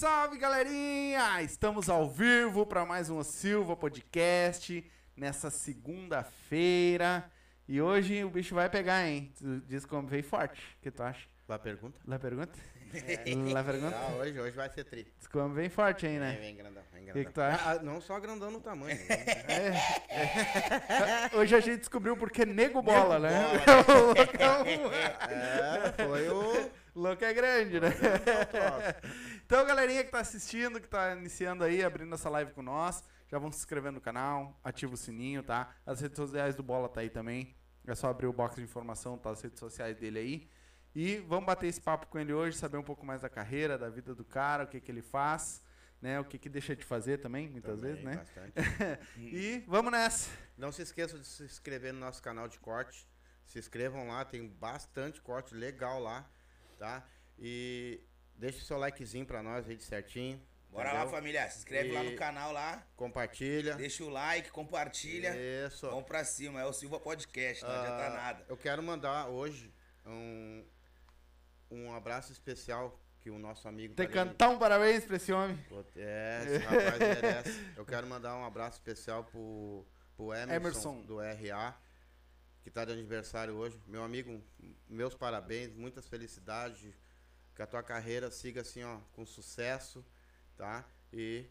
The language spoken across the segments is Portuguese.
Salve, galerinha! Estamos ao vivo para mais um Silva Podcast nessa segunda-feira. E hoje o bicho vai pegar, hein? Diz como veio forte. O que tu acha? Lá pergunta? Lá pergunta? Lá pergunta? Ah, hoje, hoje vai ser tri. Diz como vem forte, hein, né? vem grandão, vem grandão. que, que acha? Ah, não só grandão no tamanho. né? Hoje a gente descobriu porque nego bola, né? bola. é, foi o... louco é grande, né? troço. Então, galerinha que tá assistindo, que tá iniciando aí, abrindo essa live com nós, já vão se inscrever no canal, ativa o sininho, tá? As redes sociais do Bola tá aí também. É só abrir o box de informação, tá? As redes sociais dele aí. E vamos bater esse papo com ele hoje, saber um pouco mais da carreira, da vida do cara, o que que ele faz, né? O que que deixa de fazer também, muitas Também, vezes, né? bastante. E vamos nessa. Não se esqueçam de se inscrever no nosso canal de corte. Se inscrevam lá, tem bastante corte legal lá, tá? E deixe o seu likezinho pra nós aí de certinho. Bora lá, entendeu? família. Se inscreve lá E- no canal lá. Compartilha. Deixa o like, compartilha. Isso. Vamos pra cima. É o Silva Podcast, não Ah, adianta nada. Eu quero mandar hoje um, um abraço especial que o nosso amigo. Tem que cantar um parabéns pra esse homem. Pô, É, esse rapaz merece. Eu quero mandar um abraço especial pro, pro Emerson, Emerson. do RA, que tá de aniversário hoje. Meu amigo, meus parabéns, muitas felicidades. Que a tua carreira siga assim, ó, com sucesso, tá? E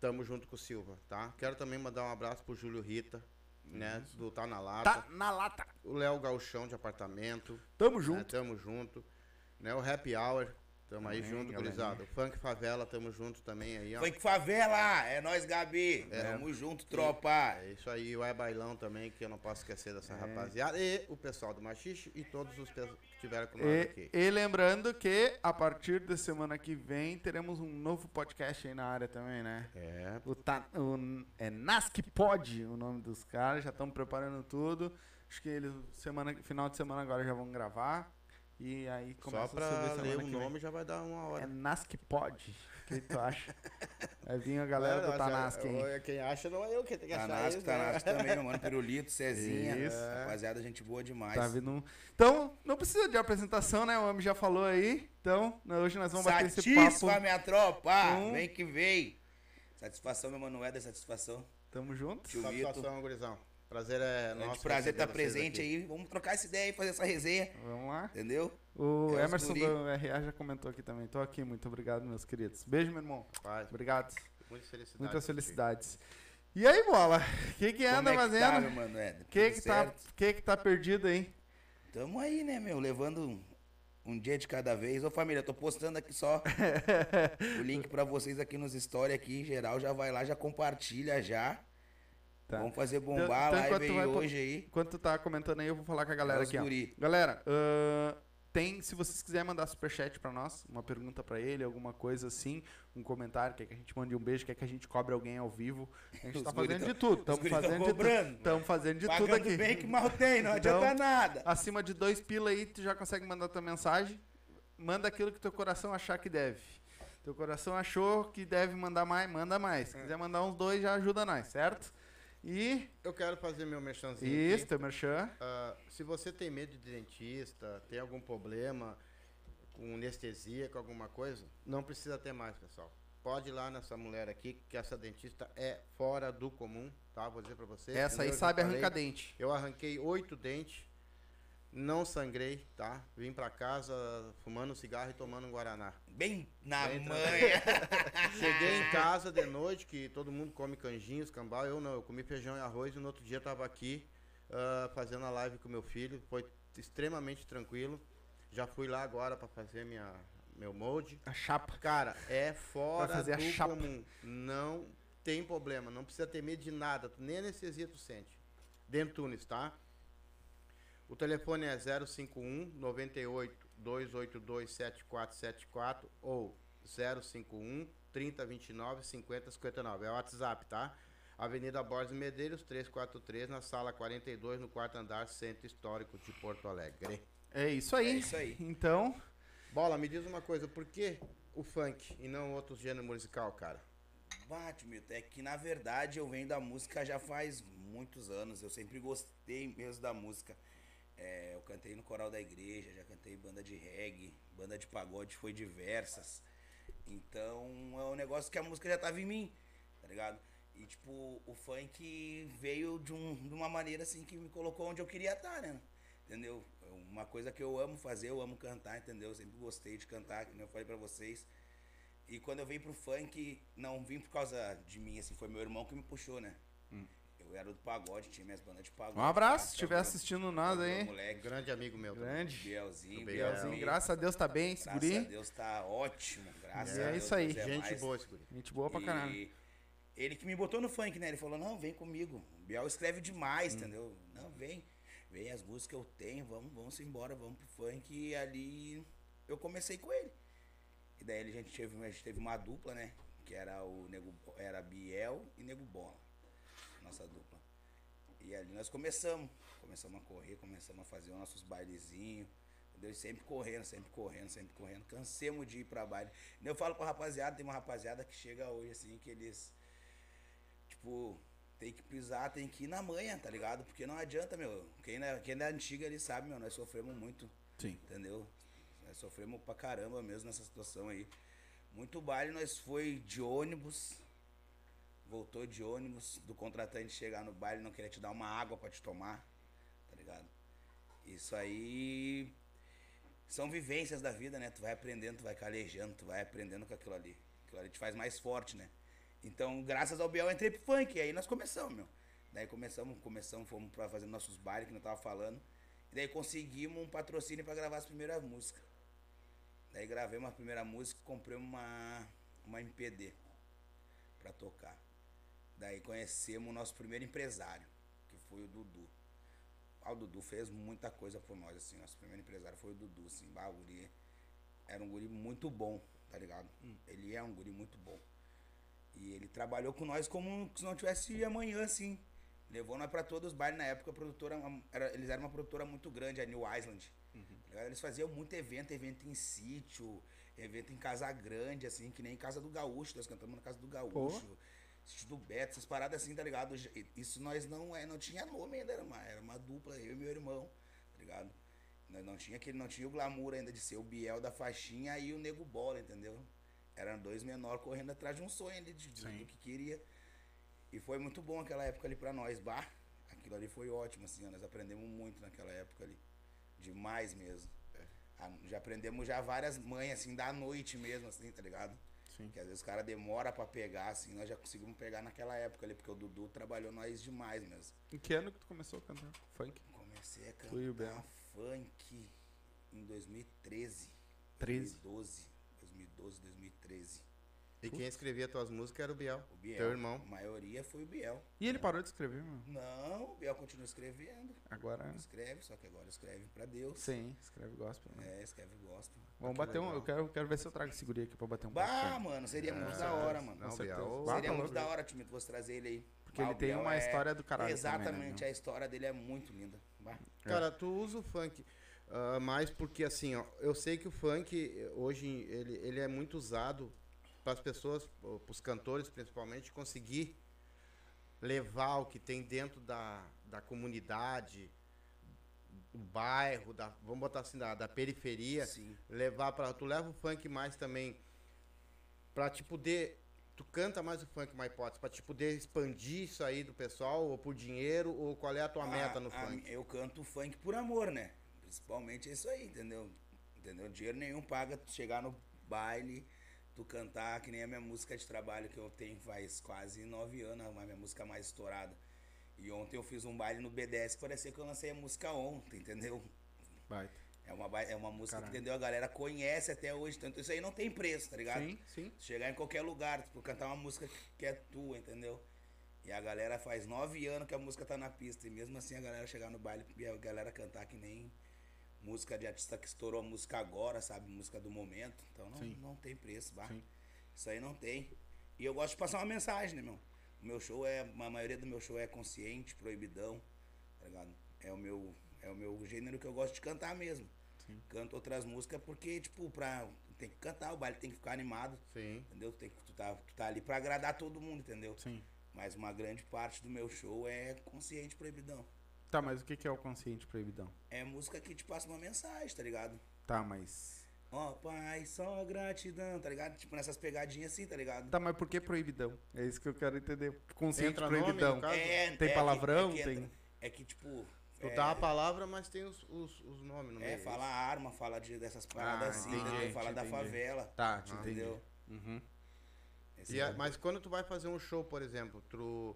tamo junto com o Silva, tá? Quero também mandar um abraço pro Júlio Rita, né? Do Tá na Lata. Tá na lata. O Léo Galchão de apartamento. Tamo Né, junto. tamo junto. Né, o Happy Hour, tamo aí Amém, junto, galerinha. gurizada. Funk Favela, tamo junto também aí, ó. Funk Favela. É nóis, Gabi. Tamo junto, tropa. É isso aí, o É Bailão também, que eu não posso esquecer dessa rapaziada. E o pessoal do Machixe e todos os que estiveram com nós E, aqui. e lembrando que a partir da semana que vem teremos um novo podcast aí na área também, né? É, O, ta, o é Nask Pod, o nome dos caras, já estamos preparando tudo. Acho que eles semana final de semana agora já vão gravar e aí começa só pra a subir ler o nome já vai dar uma É hora. Nask Pod. O que tu acha? Vai vir a galera do Nossa, Tanask, hein? Quem acha não é eu que tem que achar Tanasco, isso, né? Também, meu mano. Pirulito, Cezinha. Isso. Rapaziada, gente boa demais. Tá vindo um... Então, não precisa de apresentação, né? O homem já falou aí. Então, hoje nós vamos bater esse Satisfa, papo. minha tropa. Um. Vem que vem. Satisfação, meu mano. Não é da satisfação. Tamo junto. Tio. Satisfação, gurizão. Prazer é Grande nosso. prazer estar vocês presente aqui. aí. Vamos trocar essa ideia e fazer essa resenha. Vamos lá. Entendeu? O É Emerson do RA já comentou aqui também. Tô aqui, muito obrigado, meus queridos. Beijo, meu irmão. Paz, Obrigado. muitas felicidades. Muitas felicidades. E aí, bola? O que que anda Como é que tá, fazendo? meu mano? É, O que que tá, que que tá perdido aí? Tamo aí, né, meu? Levando um, dia de cada vez. Ô, família, tô postando aqui só o link pra vocês aqui nos stories aqui, em geral. Já vai lá, já compartilha já. Tá. Vamos fazer Então- bombar então a enquanto live aí vai hoje aí. Enquanto tu tá comentando aí, eu vou falar com a galera É aqui, ó. Galera, ahn, tem, se vocês quiserem mandar superchat pra nós, uma pergunta pra ele, alguma coisa assim, um comentário, quer que a gente mande um beijo, quer que a gente cobre alguém ao vivo, a gente tá fazendo tão- de tudo. os Estamos fazendo de tudo. cobrando. Estamos fazendo de tudo Pagando aqui. bem que mal tem, não adianta Então, nada. Acima de dois pila aí, tu já consegue mandar tua mensagem. Manda aquilo que teu coração achar que deve. Teu coração achou que deve mandar mais, manda mais. Se quiser mandar uns dois, já ajuda nós, certo? E Eu quero fazer meu merchanzinho. isso, teu merchan. Ah, se você tem medo de dentista, tem algum problema com anestesia, com alguma coisa, não precisa ter mais, pessoal. Pode ir lá nessa mulher aqui, que essa dentista é fora do comum, tá? Vou dizer pra você. Essa aí sabe arrancar dente. Eu arranquei oito dentes, não sangrei, tá? Vim pra casa fumando um cigarro e tomando um guaraná. Bem na Bem manha. Cheguei em casa de noite, que todo mundo come canjinhos, cambal. Eu não, eu comi feijão e arroz e no outro dia tava aqui ah, fazendo a live com meu filho. Foi extremamente tranquilo. Já fui lá agora para fazer minha, meu molde. A chapa. Cara, é fora fazer a do chapa. comum. Não tem problema, não precisa ter medo de nada. Nem anestesia tu sente. Dentunes, tá? O telefone é 051 98 282 7474 ou 051 3029 5059. É o WhatsApp, tá? Avenida Borges Medeiros, 343, na sala 42, no quarto andar, Centro Histórico de Porto Alegre. É isso aí. É isso aí. Então, Bola, me diz uma coisa, por que o funk e não outros gêneros musical, cara? Bate, Milton, é que na verdade eu venho da música já faz muitos anos. Eu sempre gostei mesmo da música. É, eu cantei no coral da igreja, já cantei banda de reggae, banda de pagode, foi diversas. Então é um negócio que a música já tava em mim, tá ligado? E tipo, o funk veio de, um, de uma maneira assim que me colocou onde eu queria estar, né? Entendeu? Uma coisa que eu amo fazer, eu amo cantar, entendeu? Eu sempre gostei de cantar, como eu falei pra vocês. E quando eu vim pro funk, não vim por causa de mim, assim, foi meu irmão que me puxou, né? Eu era do pagode, tinha minhas bandas de pagode. Um abraço, se estiver assistindo nós meu aí. Moleque, Grande amigo meu. também. Grande. Bielzinho, Biel. Bielzinho, graças a Deus tá bem, esse Graças a. Deus tá ótimo, graças É a Deus. isso aí. É Gente mais. boa esse guri. Gente boa pra caralho. E ele que me botou no funk, né? Ele falou, não, vem comigo. O Biel escreve Hum. demais, entendeu? Não, vem. Vem as músicas que eu tenho, vamos, vamos embora, vamos pro funk. E ali eu comecei com ele. E daí a gente teve, a gente teve uma dupla, né? Que era o Nego, era Biel e Nego Bola. Nossa dupla. E ali nós começamos. Começamos a correr, começamos a fazer os nossos bailezinhos. Entendeu? Sempre correndo, sempre correndo, sempre correndo. Cansemos de ir pra baile. Eu falo pra rapaziada, tem uma rapaziada que chega hoje assim, que eles. Tipo, tem que pisar, tem que ir na manha, tá ligado? Porque não adianta, meu. Quem é, quem é antiga ali sabe, meu, nós sofremos muito. Sim. Entendeu? Nós sofremos pra caramba mesmo nessa situação aí. Muito baile, nós foi de ônibus. Voltou de ônibus, do contratante chegar no baile e não querer te dar uma água pra te tomar, tá ligado? Isso aí são vivências da vida, né? Tu vai aprendendo, tu vai calejando, tu vai aprendendo com aquilo ali. Aquilo ali te faz mais forte, né? Então, graças ao Biel, eu entrei pro funk. E aí nós começamos, meu. Daí começamos, começamos, fomos pra fazer nossos bailes, que eu tava falando. E daí conseguimos um patrocínio pra gravar as primeiras músicas. Daí gravei uma primeira música, comprei uma, uma MPD pra tocar. Daí conhecemos o nosso primeiro empresário, que foi o Dudu. Ah, o Dudu fez muita coisa por nós, assim. Nosso primeiro empresário foi o Dudu, assim. Bah, o guri era um guri muito bom, tá ligado? Ele é um guri muito bom. E ele trabalhou com nós como se não tivesse amanhã, assim. Levou nós pra todos os bailes na época, a produtora, era, eles eram uma produtora muito grande, a New Island. tá ligado? Eles faziam muito evento, evento em sítio, evento em casa grande, assim, que nem em casa do Gaúcho, nós cantamos na casa do Gaúcho. Sítio do Beto, essas paradas assim, tá ligado? Isso nós não é, não tinha nome ainda, era uma, era uma dupla, eu e meu irmão, tá ligado? Nós não tinha aquele, não tinha o glamour ainda de ser o Biel da faixinha e o Nego Bola, entendeu? Eram dois menores correndo atrás de um sonho ali, de, de- do que queria. E foi muito bom aquela época ali pra nós, bah. Aquilo ali foi ótimo, assim, ó, nós aprendemos muito naquela época ali. Demais mesmo. Ah, Já aprendemos já várias manhas, assim, da noite mesmo, assim, tá ligado? Sim. Que às vezes os caras demoram pra pegar, assim, nós já conseguimos pegar naquela época ali, porque o Dudu trabalhou nós demais mesmo. Em que ano que tu começou a cantar funk? Comecei a o cantar funk em 2013. 13. 2012. 2012, 2013. E quem escrevia tuas músicas era o Biel, O Biel. teu irmão. A maioria foi o Biel. E ele parou de escrever, meu? Não, o Biel continua escrevendo. Agora. Escreve, só que agora escreve pra Deus. Sim, escreve gospel. Né? É, escreve gospel. Vamos bater um. Eu quero, quero ver se eu trago esse guri aqui pra bater um Bah, mano, seria muito É, da hora, mano. Não, Com Biel. certeza. Seria tá muito louco. da hora, Timito, você trazer ele aí. Porque Bah, ele tem uma é- história do caralho. Exatamente, também, né, a história dele é muito linda. Bah. Cara, tu usa o funk ah, mais porque assim, ó, eu sei que o funk hoje ele, ele é muito usado para as pessoas, para os cantores principalmente, conseguir levar o que tem dentro da, da comunidade, do bairro, da, vamos botar assim, da, da periferia, Sim. levar para tu leva o funk mais também para te poder tu canta mais o funk uma hipótese para te poder expandir isso aí do pessoal ou por dinheiro ou qual é a tua meta no Ah, a- funk Eu canto funk por amor, né? Principalmente isso aí, entendeu? Entendeu? Dinheiro nenhum paga tu chegar no baile, tu cantar, que nem a minha música de trabalho que eu tenho faz quase nove anos, a minha música mais estourada. E ontem eu fiz um baile no B10 que parecia que eu lancei a música ontem, entendeu? Baita. É uma, é uma música Caralho. que, entendeu? A galera conhece até hoje, tanto isso aí não tem preço, tá ligado? Sim, sim. Chegar em qualquer lugar, tipo, cantar uma música que é tua, entendeu? E a galera faz nove anos que a música tá na pista. E mesmo assim a galera chegar no baile e a galera cantar que nem música de artista que estourou a música agora, sabe? Música do momento. Então não, Sim. não tem preço, bah. Sim. Isso aí não tem. E eu gosto de passar uma mensagem, né, meu? O meu show é. A maioria do meu show é consciente, proibidão, tá ligado? É o meu, é o meu gênero que eu gosto de cantar mesmo. Sim. Canto outras músicas porque, tipo, pra. Tem que cantar, o baile tem que ficar animado. sim Entendeu? Tu, tem, que- tu, tá, tu tá ali pra agradar todo mundo, entendeu? Sim. Mas uma grande parte do meu show é consciente proibidão. Tá, mas o que que é o consciente proibidão? É música que te passa uma mensagem, tá ligado? Tá, mas. Ó, pai, só gratidão, tá ligado? Tipo, nessas pegadinhas assim, tá ligado? Tá, mas por que proibidão? É isso que eu quero entender. Consciente Entra nome, proibidão. no caso? É, Tem é que- palavrão, é que tem- É que, tipo. Tu é, dá a palavra, mas tem os, os, os nomes no É, meio. fala arma, fala de, dessas paradas Ah, assim, entendi, entendeu? Fala da entendi. favela. Tá, te entendi. Entendeu? Uhum. Esse E é a- mas quando tu vai fazer um show, por exemplo, tu.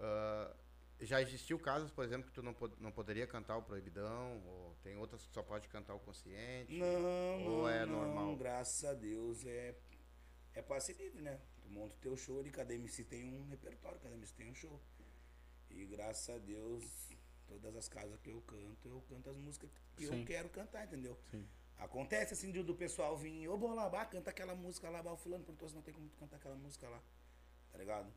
ah, já existiu casos, por exemplo, que tu não, pod- não poderia cantar o Proibidão, ou tem outras que só pode cantar o Consciente. Não, Ou não, é não, normal? graças a Deus é, é passe livre, né? Tu monta o teu show ali, cada MC tem um repertório, cada MC tem um show. E graças a Deus, todas as casas que eu canto, eu canto as músicas que Sim. eu quero cantar, entendeu? Sim. Acontece assim do, do pessoal vir, ô Bolabá, canta aquela música lá, o fulano perguntou se não tem como tu cantar aquela música lá. Tá ligado?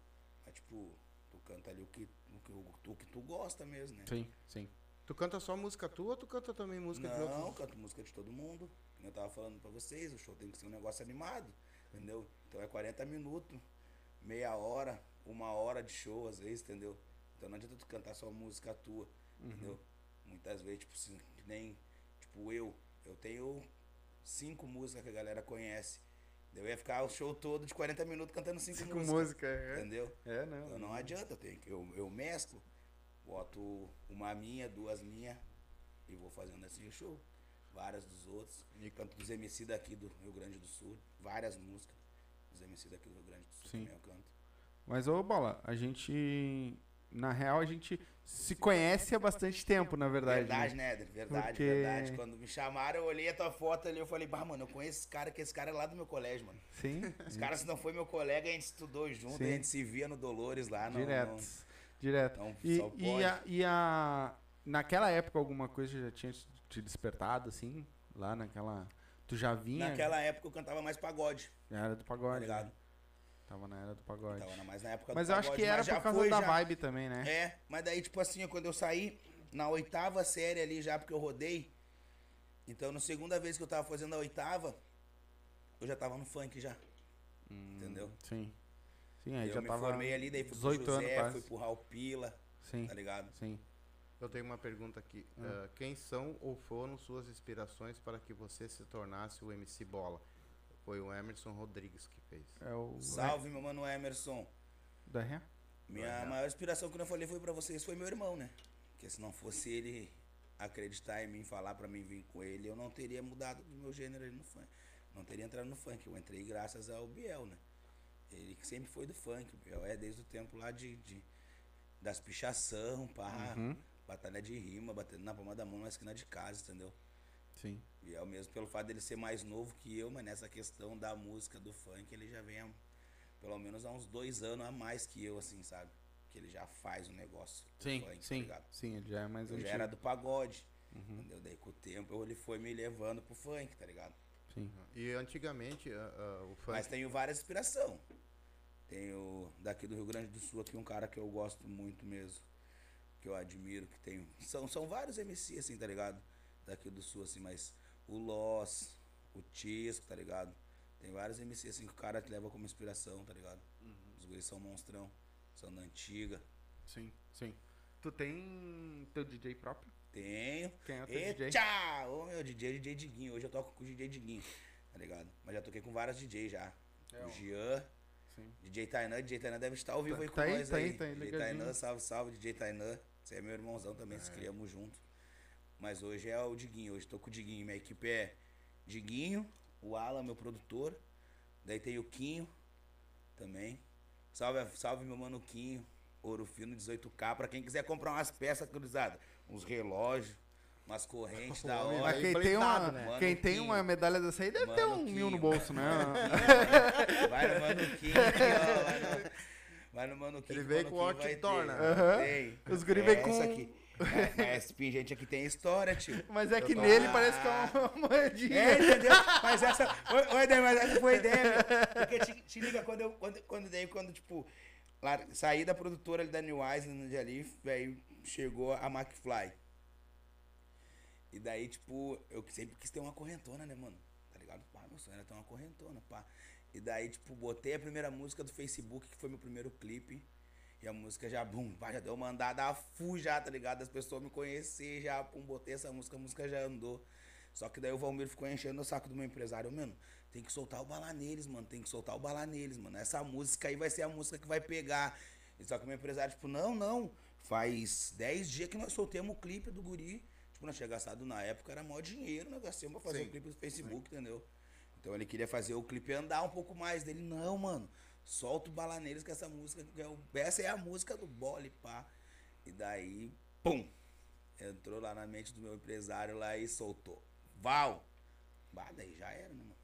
Aí tipo, tu canta ali o que, o que, o, que tu gosta mesmo, né? Sim, sim. Tu canta só música tua ou tu canta também música de Não, canto música de todo mundo. Como eu tava falando pra vocês, o show tem que ser um negócio animado, entendeu? Então é 40 minutos, meia hora, uma hora de show às vezes, entendeu? Então não adianta tu cantar só música tua, entendeu? Muitas vezes, tipo, assim, nem, tipo, eu, eu tenho cinco músicas que a galera conhece. Eu ia ficar o show todo de 40 minutos cantando cinco, Cinco músicas. músicas, é. Entendeu? É, não. Então não adianta, eu, tenho, que- eu, eu mesclo, boto uma minha, duas minhas e vou fazendo assim o show. Várias dos outros. E canto dos MC daqui do Rio Grande do Sul, várias músicas dos MC daqui do Rio Grande do Sul Sim. também eu canto. Mas, ô Bola, a gente. Na real, a gente se conhece há bastante tempo, na verdade. Verdade, né? né, Éder? Verdade, Porque- verdade. Quando me chamaram, eu olhei a tua foto ali, eu falei, bah, mano, eu conheço esse cara, que esse cara é lá do meu colégio, mano. Sim. Esse cara, se não foi meu colega, a gente estudou junto, Sim. a gente se via no Dolores lá. Não, Direto. não- Direto. Não, E, e, a, e a. Naquela época, alguma coisa já tinha te despertado, assim? Lá naquela. Tu já vinha? Naquela época eu cantava mais pagode, era do tá pagode. ligado? né? Tava na era do pagode. Tava na- mais na época Mas do eu acho que era mas por causa foi da já. vibe também, né? É, mas daí, tipo assim, quando eu saí na oitava série ali já, porque eu rodei. Então, na segunda vez que eu tava fazendo a oitava, eu já tava no funk já. Entendeu? Sim. Sim, aí eu já me tava. formei ali, daí fui 18 pro anos José, quase. fui pro Raul Pila, Sim, tá ligado? sim. Eu tenho uma pergunta aqui. Ah, quem são ou foram suas inspirações para que você se tornasse o MC Bola? Foi o Emerson Rodrigues que fez. É o. Salve, meu mano Emerson. Da Ré? Minha maior inspiração, como eu falei, foi pra vocês, foi meu irmão, né? Porque se não fosse ele acreditar em mim, falar pra mim vir com ele, eu não teria mudado do meu gênero ali no funk. Não teria entrado no funk. Eu entrei graças ao Biel, né? Ele que sempre foi do funk. O Biel é desde o tempo lá de, de das pichação, pá, batalha de rima, batendo na palma da mão na esquina de casa, entendeu? Sim. Biel mesmo, pelo fato dele ser mais novo que eu, mas nessa questão da música, do funk, ele já vem há, pelo menos há uns dois anos a mais que eu, assim, sabe? Que ele já faz o negócio. do Sim, funk, tá sim. ligado? sim, ele já é mais Eu antigo. já era do pagode. Entendeu? Daí com o tempo ele foi me levando pro funk, tá ligado? Sim. E antigamente ah, ah, o funk. Mas tenho várias inspiração. Tenho daqui do Rio Grande do Sul aqui um cara que eu gosto muito mesmo. Que eu admiro, que tenho. São, são vários MC, assim, tá ligado? Daqui do sul, assim, mas o Loss, o Tisco, tá ligado? Tem vários MC assim que o cara te leva como inspiração, tá ligado? Os guris são monstrão, são da antiga. Sim, sim. Tu tem teu DJ próprio? Tenho. Quem é o teu E DJ? tchau! Ô meu DJ, DJ Diguinho. Hoje eu toco com o DJ Diguinho, tá ligado? Mas já toquei com vários DJ já. É, o. Jean, Sim. DJ Tainan, DJ Tainan deve estar ao vivo Tá- aí com tá aí, nós tá aí. aí, tá aí, DJ. Tainan, salve, salve, DJ Tainan. Você é meu irmãozão também, se criamos junto. Mas hoje é o Diguinho, hoje tô com o Diguinho. Minha equipe é Diguinho, o Alan, meu produtor. Daí tem o Quinho também. Salve, salve meu mano Quinho, Ouro Fino 18K. Pra quem quiser comprar umas peças cruzadas, uns relógios, umas correntes da hora. Mas quem Aí tem, uma, né? quem Mano tem Quinho. uma medalha dessa aí deve ter Mano um mil no Quinho. bolso, né? Vai no Manuquinho aqui, ó. Vai no, vai no Manuquinho. Ele que veio com o ter. Aham. Tem. Os guri vem É, com- Essa aqui. Mas, mas pingente aqui tem história, tio. Mas é que tô- nele parece que é uma moedinha. É, entendeu? Mas essa. Oi, Dê, mas essa foi a ideia, meu. Porque te, te liga quando eu. Quando, quando daí, quando, tipo, lá, saí da produtora ali da New Island ali, velho, chegou a McFly. E daí, tipo, eu sempre quis ter uma correntona, né, mano? Tá ligado? Pá, meu sonho era ter uma correntona, pá. E daí, tipo, botei a primeira música do Facebook, que foi meu primeiro clipe. E a música já, bum, pá, já deu mandada a full já, tá ligado? As pessoas me conhecer já, pum, botei essa música, a música já andou. Só que daí o Valmir ficou enchendo o saco do meu empresário, mano, tem que soltar o bala neles, mano, tem que soltar o bala neles, mano. Essa música aí vai ser a música que vai pegar. E só que o meu empresário, tipo, não, não. Faz 10 dias que nós soltemos o clipe do guri. Tipo, nós tinha gastado na época, era maior dinheiro, nós gastamos pra fazer Sim. o clipe do Facebook, entendeu? Então ele queria fazer o clipe andar um pouco mais dele. Não, mano. Solta o bala neles que essa música. que é o- Essa é a música do bole, pá. E daí, pum! Entrou lá na mente do meu empresário lá e soltou. Val! Bah, daí já era, né, mano?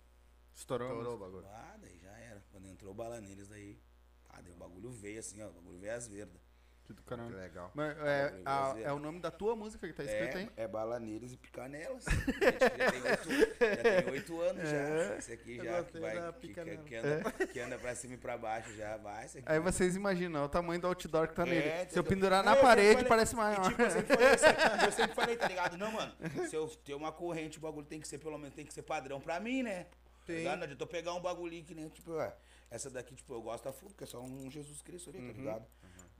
Estourou. Estourou o bagulho. Ah, daí já era. Quando entrou o bala neles, daí. Ah, daí o bagulho veio assim, ó. O bagulho veio às verdas. Que do caralho. Que legal. Mas, é, Bagulho a- é o nome da tua música que tá escrito aí? É, é bala neles e picanelas. Já tem oito, tem anos já. Esse aqui já que vai. Que, que, anda, que anda pra cima e pra baixo já vai. Aí vocês imaginam é o tamanho do outdoor que tá É, nele. Se eu pendurar na parede, parece maior. tipo, eu sempre falei eu sempre falei, tá ligado? Não, mano, se eu ter uma corrente, o bagulho tem que ser, pelo menos, tem que ser padrão pra mim, né? Tá ligado? Não adianta eu pegar um bagulhinho que nem, tipo, ué, essa daqui, tipo, eu gosto da full, porque é só um Jesus Cristo ali, tá ligado?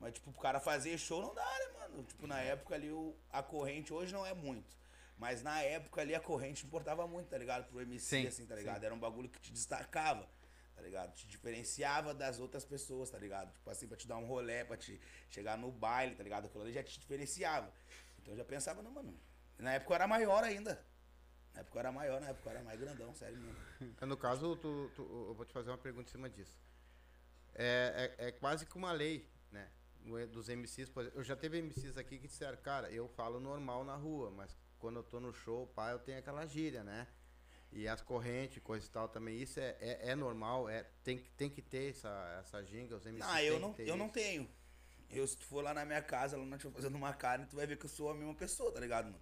Mas, tipo, o cara fazer show não dá, né, mano? Tipo, na época ali, o, a corrente hoje não é muito. Mas na época ali, a corrente importava muito, tá ligado? Pro MC, Sim, assim, tá ligado? Era um bagulho que te destacava, tá ligado? Te diferenciava das outras pessoas, tá ligado? Tipo assim, pra te dar um rolê, pra te chegar no baile, tá ligado? Aquilo ali já te diferenciava. Então eu já pensava, não, mano. Na época eu era maior ainda. Na época eu era maior, na época eu era mais grandão, sério mesmo. É, No caso, tu, tu- eu vou te fazer uma pergunta em cima disso. É, é, é quase que uma lei, né? No- Dos MCs, por exemplo. Eu já teve MCs aqui que disseram, cara, eu falo normal na rua, mas quando eu tô no show, pá, eu tenho aquela gíria, né? E as correntes, coisa e tal também, isso é, é, é normal, é, tem, que- tem que ter essa, essa ginga, os MCs Não, têm eu não, eu não tenho. Eu, se tu for lá na minha casa, lá na tia fazendo uma carne, tu vai ver que eu sou a mesma pessoa, tá ligado, mano?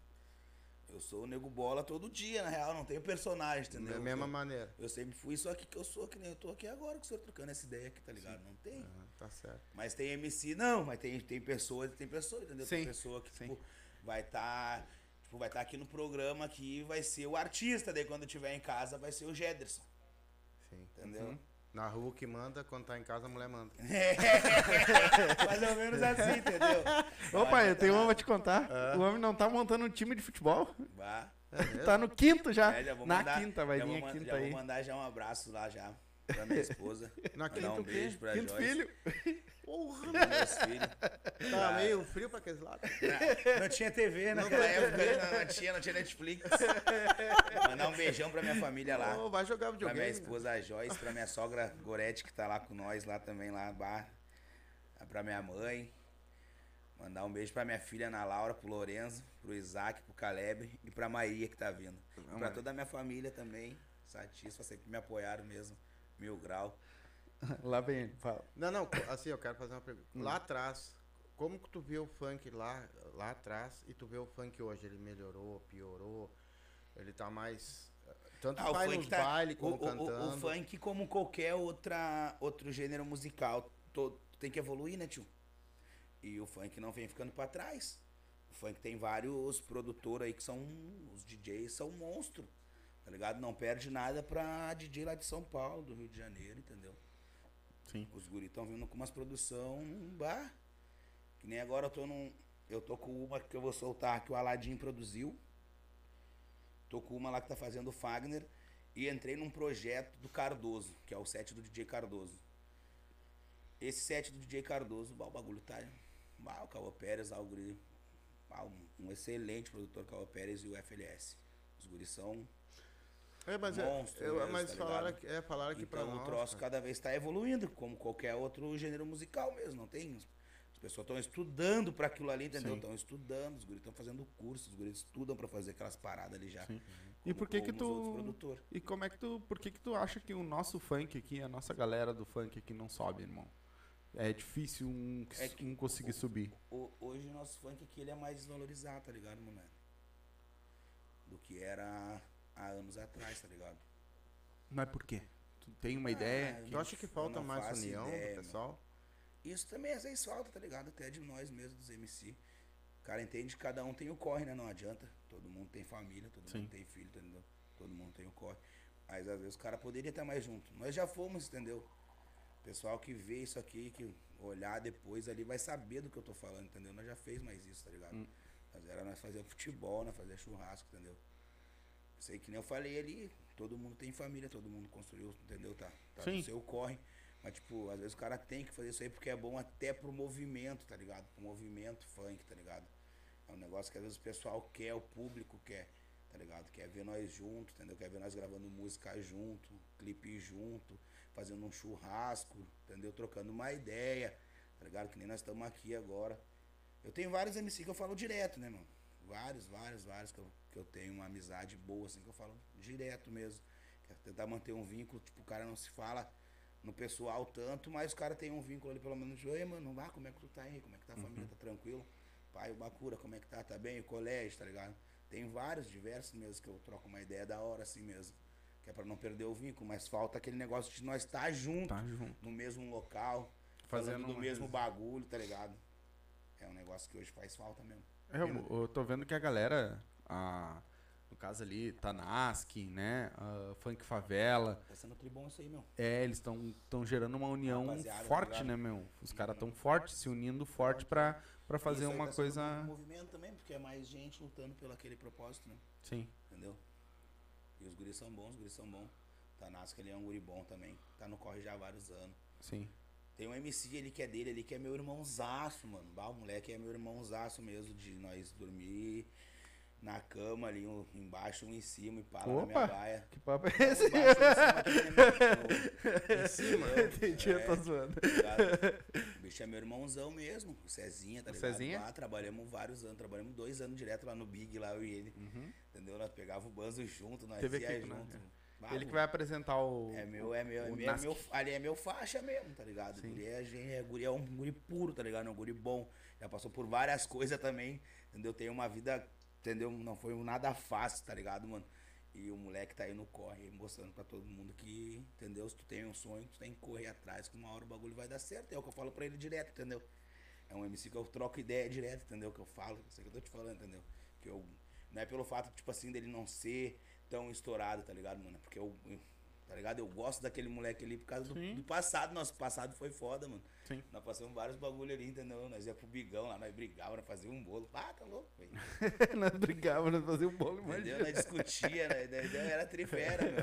Eu sou o nego bola todo dia, na real, não tenho personagem, entendeu? Da mesma eu, maneira. eu sempre fui isso aqui que eu sou, que nem eu tô aqui agora com o senhor trocando essa ideia aqui, tá ligado? Não tem. Ah, tá certo. Mas tem MC, não, mas tem, tem pessoas, tem pessoas, entendeu? Sim, Tem pessoa que, sim. tipo, vai estar. tipo, vai estar aqui no programa aqui, vai ser o artista, daí quando tiver em casa vai ser o Jederson, Sim. entendeu? Na rua que manda, quando tá em casa a mulher manda. Mais ou menos assim, entendeu? Ô pai, eu tenho uma pra te contar. O homem não tá montando um time de futebol. Vá. É? Tá no quinto já. É, já vou Na mandar- quinta, vai já vir vou a quinta já aí. vou mandar já um abraço lá já pra minha esposa. Na quinta um beijo pra Quinto Joyce. filho. Porra! Meus filhos. Tá meio frio pra aqueles lados. Não, não tinha TV naquela época, não, não tinha, não tinha Netflix. Mandar um beijão pra minha família lá. Ô, vai jogar Pra minha videogame. né? esposa a Joyce, pra minha sogra Gorete, que tá lá com nós lá também, lá, bar. Pra minha mãe. Mandar um beijo pra minha filha Ana Laura, pro Lorenzo, pro Isaac, pro Caleb e pra Maria que tá vindo. E pra Maria. toda a minha família também. Satisfa, sempre me apoiaram mesmo. Mil grau. Lá vem ele, fala. Não, não, assim, eu quero fazer uma pergunta. Lá atrás, como que tu vê o funk lá, lá atrás e tu vê o funk hoje? Ele melhorou, piorou? Ele tá mais. Tanto Ah, o vai funk nos tá- bailes O, como o- o- cantando. o funk, como qualquer outra, outro gênero musical, tem que evoluir, né, tio? E o funk não vem ficando pra trás. O funk tem vários produtores aí que são. Os DJs são monstros. Tá ligado? Não perde nada pra DJ lá de São Paulo, do Rio de Janeiro, entendeu? Sim. Os estão vindo com umas produção bar. Que nem agora eu tô num. Eu tô com uma que eu vou soltar que o Aladim produziu. Tô com uma lá que tá fazendo o Fagner. E entrei num projeto do Cardoso, que é o set do DJ Cardoso. Esse set do DJ Cardoso, o bagulho tá. Bah, o Cauã Pérez, lá, o guri. bah, um, um excelente produtor, Cauã Pérez e o FLS. Os guris são. É, mas, é- monstro eu- mesmo, mas tá falaram, aqui, é, falaram pra Então nós. o troço cara. cada vez está evoluindo, como qualquer outro gênero musical mesmo, não tem? As pessoas estão estudando para aquilo ali, entendeu? Estão estudando, os guris estão fazendo curso, os guris estudam para fazer aquelas paradas ali já. Como- E por que que tu. E como é que tu, por que que tu acha que o nosso funk aqui, a nossa galera do funk aqui não sobe, irmão? É difícil um, É que um conseguir o- subir. O- hoje o nosso funk aqui ele é mais desvalorizado, tá ligado, mano? Do que era há anos atrás, tá ligado? Mas por quê? Tu tem uma Ah, ideia? Tu acha que falta mais união ideia, do mano. pessoal? Isso também às vezes falta, tá ligado? Até de nós mesmos, dos MC. O cara entende que cada um tem o corre, né? Não adianta. Todo mundo tem família, todo Sim. mundo tem filho, entendeu? Todo mundo tem o corre. Mas às vezes o cara poderia estar mais junto. Nós já fomos, entendeu? O pessoal que vê isso aqui, que olhar depois ali, vai saber do que eu tô falando, entendeu? Nós já fez mais isso, tá ligado? Hum. Nós era nós fazer futebol, nós fazer churrasco, entendeu? Sei que nem eu falei ali, todo mundo tem família, todo mundo construiu, entendeu? Tá, tá Sim. no seu corre. Mas, tipo, às vezes o cara tem que fazer isso aí porque é bom até pro movimento, tá ligado? Pro movimento funk, tá ligado? É um negócio que às vezes o pessoal quer, o público quer, tá ligado? Quer ver nós junto, entendeu? Quer ver nós gravando música junto, clipe junto, fazendo um churrasco, entendeu? Trocando uma ideia, tá ligado? Que nem nós estamos aqui agora. Eu tenho vários MC que eu falo direto, né, mano? Vários, vários, vários que eu, que eu tenho uma amizade boa, assim, que eu falo direto mesmo. Quer tentar manter um vínculo, tipo, o cara não se fala no pessoal tanto, mas o cara tem um vínculo ali, pelo menos, oi, mano, vá, como é que tu tá aí? Como é que tá a família? Tá tranquilo? Pai, o Bacura, como é que tá? Tá bem? O colégio, tá ligado? Tem vários, diversos mesmo, que eu troco uma ideia da hora, assim mesmo. Que é pra não perder o vínculo, mas falta aquele negócio de nós estar tá junto, Tá junto. no mesmo local, Fazendo do mesmo coisa. bagulho, tá ligado? É um negócio que hoje faz falta mesmo. É, eu, eu tô vendo que a galera, a, no caso ali, Tanaski, né? Funk Favela, Tá sendo tribom isso aí, meu. é, eles estão tão gerando uma união Rapaziada, forte, tá né, meu? Os caras tão fortes, se unindo forte pra, pra fazer uma tá coisa. um movimento também, porque é mais gente lutando pelo aquele propósito, né? Sim. Entendeu? E os guris são bons, os guris são bons. Tanasco, ele é um guri bom também. Tá no corre já há vários anos. Sim. Tem um MC ali que é dele, ali que é meu irmãozaço, mano. Bah, o moleque é meu irmãozaço mesmo, de nós dormir na cama ali, um embaixo, um em cima e pá, lá na minha Opa! baia. Que papo é esse? embaixo, em cima aqui, né. Entendi, eu tô zoando. Tá? O bicho é meu irmãozão mesmo, o Cezinha, tá O ligado? Cezinha? Lá trabalhamos vários anos, trabalhamos dois anos direto lá no Big, lá eu e ele. Entendeu? Nós pegava o banzo junto, nós Teve ia aqui, né? junto. Bah, Ele que vai apresentar o. é meu, é meu, é meu, é meu, ali é meu faixa mesmo, tá ligado? Guri é, é, guri é um guri puro, tá ligado? É um guri bom. Já passou por várias coisas também, entendeu? Tem uma vida, entendeu? Não foi nada fácil, tá ligado, mano? E o moleque tá aí no corre, mostrando pra todo mundo que, entendeu? Se tu tem um sonho, tu tem que correr atrás, que uma hora o bagulho vai dar certo. É o que eu falo pra ele direto, entendeu? É um MC que eu troco ideia direto, entendeu? Que eu falo, isso que eu tô te falando, entendeu? Que eu. Não é pelo fato, tipo assim, dele não ser tão estourado, tá ligado, mano? É Porque eu. eu- tá ligado? Eu gosto daquele moleque ali por causa do, do passado. Nosso passado foi foda, mano. Sim. Nós passamos vários bagulho ali, entendeu? Nós ia pro bigão lá, nós brigávamos, nós fazíamos um bolo. Ah, tá louco, velho. nós brigávamos, nós fazíamos um bolo, Entendeu? Nós discutia, né? Daí, daí era trifera, meu.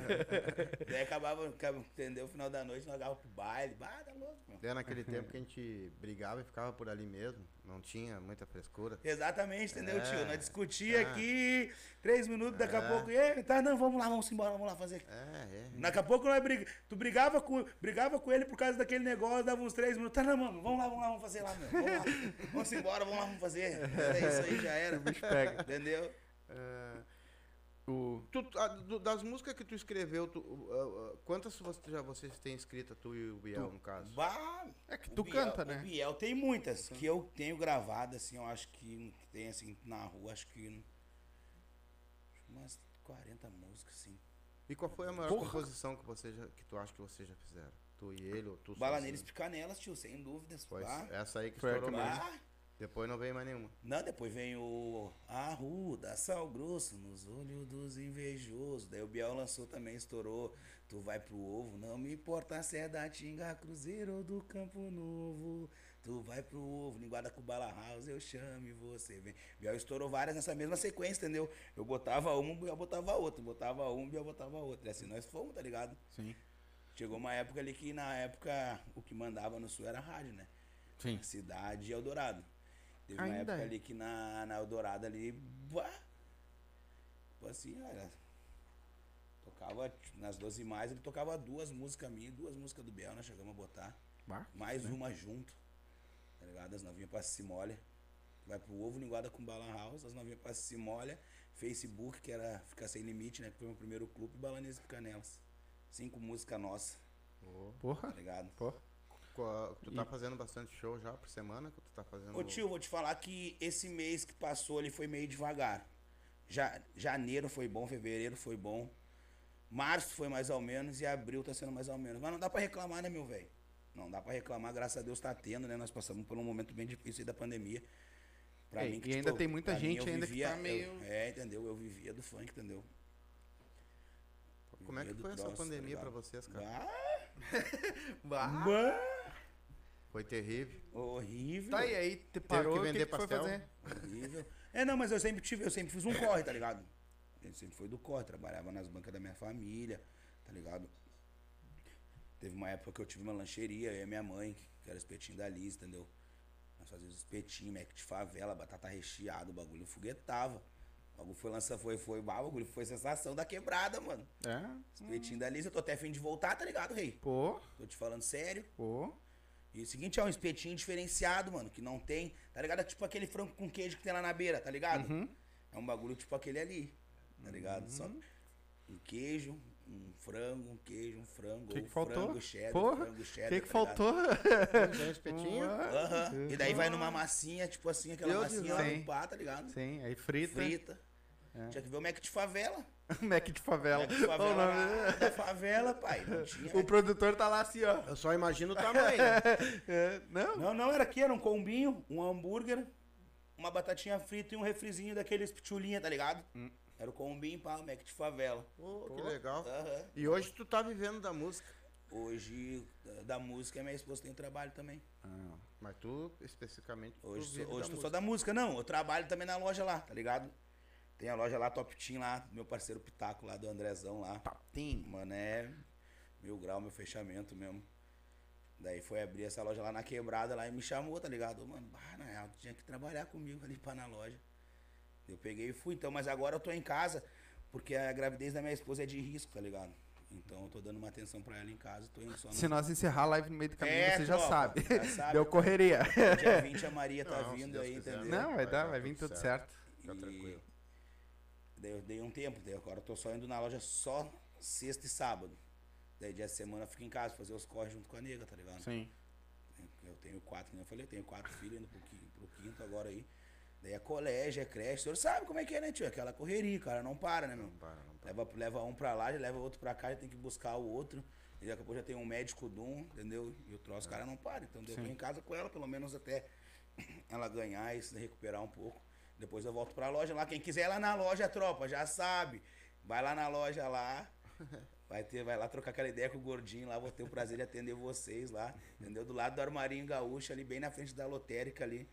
Daí acabava, acaba- entendeu? No final da noite nós dava pro baile. Ah, tá louco, meu. É naquele tempo que a gente brigava e ficava por ali mesmo. Não tinha muita frescura. Exatamente, entendeu, É, tio? Nós discutia tá. aqui, três minutos, daqui a É. pouco, e tá, não, vamos lá, vamos embora, vamos lá fazer. É, é. Daqui a pouco nós briga... tu brigava com... brigava com ele por causa daquele negócio, dava uns três minutos. Tá, não, mano, vamos lá, vamos lá, vamos fazer lá, meu. Vamos lá. Vamos embora, vamos lá, vamos fazer. Era isso aí, já era. O bicho pega. Entendeu? É, O... tu- a- do- das músicas que tu escreveu, tu, uh, uh, quantas você, já vocês têm escrita, tu e o Biel, no caso? Bah, É que tu Biel- canta, né? O Biel tem muitas que eu tenho gravado, assim, eu acho que tem, assim, na rua, acho que umas 40 músicas, assim. E qual foi a maior Porra. composição que, você já, que tu acha que vocês já fizeram? Tu e ele, ou tu Balaneiras sozinho? Picanelas, tio, sem dúvidas. Pois, bah. essa aí que Foi estourou mais. Depois não veio mais nenhuma. Não, depois vem o Arruda, Sal Grosso nos olhos dos invejosos. Daí o Biel lançou também, estourou. Tu vai pro ovo, não me importa se é da Tinga Cruzeiro ou do Campo Novo. Tu vai pro ovo, linguada com bala house, eu chamo e você vem. Biel estourou várias nessa mesma sequência, entendeu? Eu botava uma, o Biel botava outra. Botava uma, o Biel botava outra. E assim nós fomos, tá ligado? Sim. Chegou uma época ali que na época o que mandava no sul era a rádio, né? Sim. Cidade e Eldorado. Teve uma Ainda época é. ali que na, na Eldorado ali, bah, tipo assim, olha, tocava tipo, nas 12 mais, ele tocava duas músicas minhas, duas músicas do Biel, nós chegamos a botar, Bah, mais uma junto, tá ligado? As novinhas pra se molha, vai pro ovo, linguada com Bala House, as novinhas pra se molha, Facebook, que era Ficar Sem Limite, né, que foi o meu primeiro clube, e Balanês e Canelas. Cinco músicas nossas, tá Porra. ligado? Porra. Tu tá fazendo bastante show já por semana? Que tu tá fazendo... Ô tio, vou te falar que esse mês que passou ali foi meio devagar. Já, janeiro foi bom, fevereiro foi bom. Março foi mais ou menos e abril tá sendo mais ou menos. Mas não dá pra reclamar, né, meu velho? Não dá pra reclamar, graças a Deus tá tendo, né? Nós passamos por um momento bem difícil aí da pandemia. Pra É, mim, que, e ainda tem muita mim, gente eu ainda que vivia- tá eu- meio- é, entendeu? Eu vivia do funk, entendeu? Como é que foi essa tá pandemia pra ligado? vocês, cara? Bah, bah, Foi terrível. horrível. Tá, e aí te parou, que vender que, pastel? fazer? Horrível. É, não, mas eu sempre tive, eu sempre fiz um corre, tá ligado? Gente sempre foi do corre, trabalhava nas bancas da minha família, tá ligado? Teve uma época que eu tive uma lancheria, eu e a minha mãe, que era espetinho da Liz, entendeu? Nós fazíamos espetinho, mac de favela, batata recheada, o bagulho foguetava. O bagulho foi lançando, foi, foi, bah, o bagulho foi sensação da quebrada, mano. É? Espetinho da Liz, eu tô até afim de voltar, tá ligado, rei? Pô, Tô te falando sério. pô. E o seguinte é um espetinho diferenciado, mano, que não tem, tá ligado? É tipo aquele frango com queijo que tem lá na beira, tá ligado? Uhum. É um bagulho tipo aquele ali, tá ligado? Só um queijo, um frango, um queijo, um frango, Que ou que faltou? frango cheddar, Porra, frango O cheddar, que que tá faltou? Um espetinho? Aham. E daí vai numa massinha, tipo assim, aquela Meu massinha Deus. lá Sim. no pá, tá ligado? Sim, aí frita. Frita. Tinha que ver o Mac de favela. Mac de favela. Mac de favela lá da favela, pai. Não tinha. O produtor tá lá assim, ó. Eu só imagino o tamanho. É, não? Não, não, era aqui, era um combinho, um hambúrguer, uma batatinha frita e um refrizinho daqueles pitulinha, tá ligado? Hum. Era o combinho, pá, o Mac de favela. Pô, que legal. Aham. E hoje tu tá vivendo da música. Hoje, da- música, minha esposa tem trabalho também. Mas tu, especificamente, tu Hoje, hoje tô só da música. Não, eu trabalho também na loja lá, tá ligado? Tem a loja lá, Top Team lá, meu parceiro Pitaco lá, do Andrezão lá. Tem. Mano, é mil grau, meu fechamento mesmo. Daí foi abrir essa loja lá na quebrada lá e me chamou, tá ligado? Mano, bah, na real, tinha que trabalhar comigo ali pra na loja. Eu peguei e fui, então, mas agora eu tô em casa, porque a gravidez da minha esposa é de risco, tá ligado? Então eu tô dando uma atenção pra ela em casa, tô indo só no... Se nós encerrar a live no meio do caminho, É, você já tropa, sabe. já sabe. Deu correria. Dia 20 a Maria tá Não, vindo aí, quiser, entendeu? né? Não, vai Vai dar, vai vir tudo certo. certo. Fica tranquilo. Daí eu dei um tempo, daí agora eu tô só indo na loja só sexta e sábado. Daí dia de semana eu fico em casa, fazer os corres junto com a nega, tá ligado? Sim. Eu tenho quatro, como eu falei, eu tenho quatro filhos indo pro, qui- pro quinto agora aí. Daí é colégio, é creche. O senhor sabe como é que é, né, tio? Aquela correria, cara, não para, né, meu? Não para, não para. Leva, leva um pra lá, já leva outro pra cá, já tem que buscar o outro. E daqui a pouco já tem um médico de um, entendeu? E o troço, o cara não para. Então eu vou em casa com ela, pelo menos até ela ganhar e se recuperar um pouco. Depois eu volto pra loja lá. Quem quiser ir lá na loja, tropa, já sabe. Vai lá na loja lá. Vai, ter, vai lá trocar aquela ideia com o gordinho lá. Vou ter o prazer de atender vocês lá. Entendeu? Do lado do armarinho gaúcho, ali bem na frente da lotérica ali.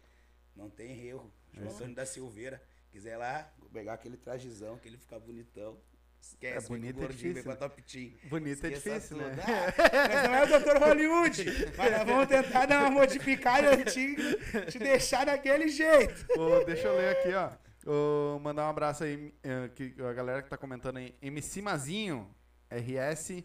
Não tem erro. João Antônio da Silveira. Quiser ir lá, pegar aquele trajezão, que ele fica bonitão. Esquece, É, bonito é difícil, com a top team. Bonito é difícil, tudo. né? Ah, mas não é o Dr. Hollywood. Mas nós vamos tentar dar uma modificada te, te deixar daquele jeito. Ô, deixa eu ler aqui, ó. Ô, mandar um abraço aí, eh, que, a galera que tá comentando aí. MC Mazinho, RS. É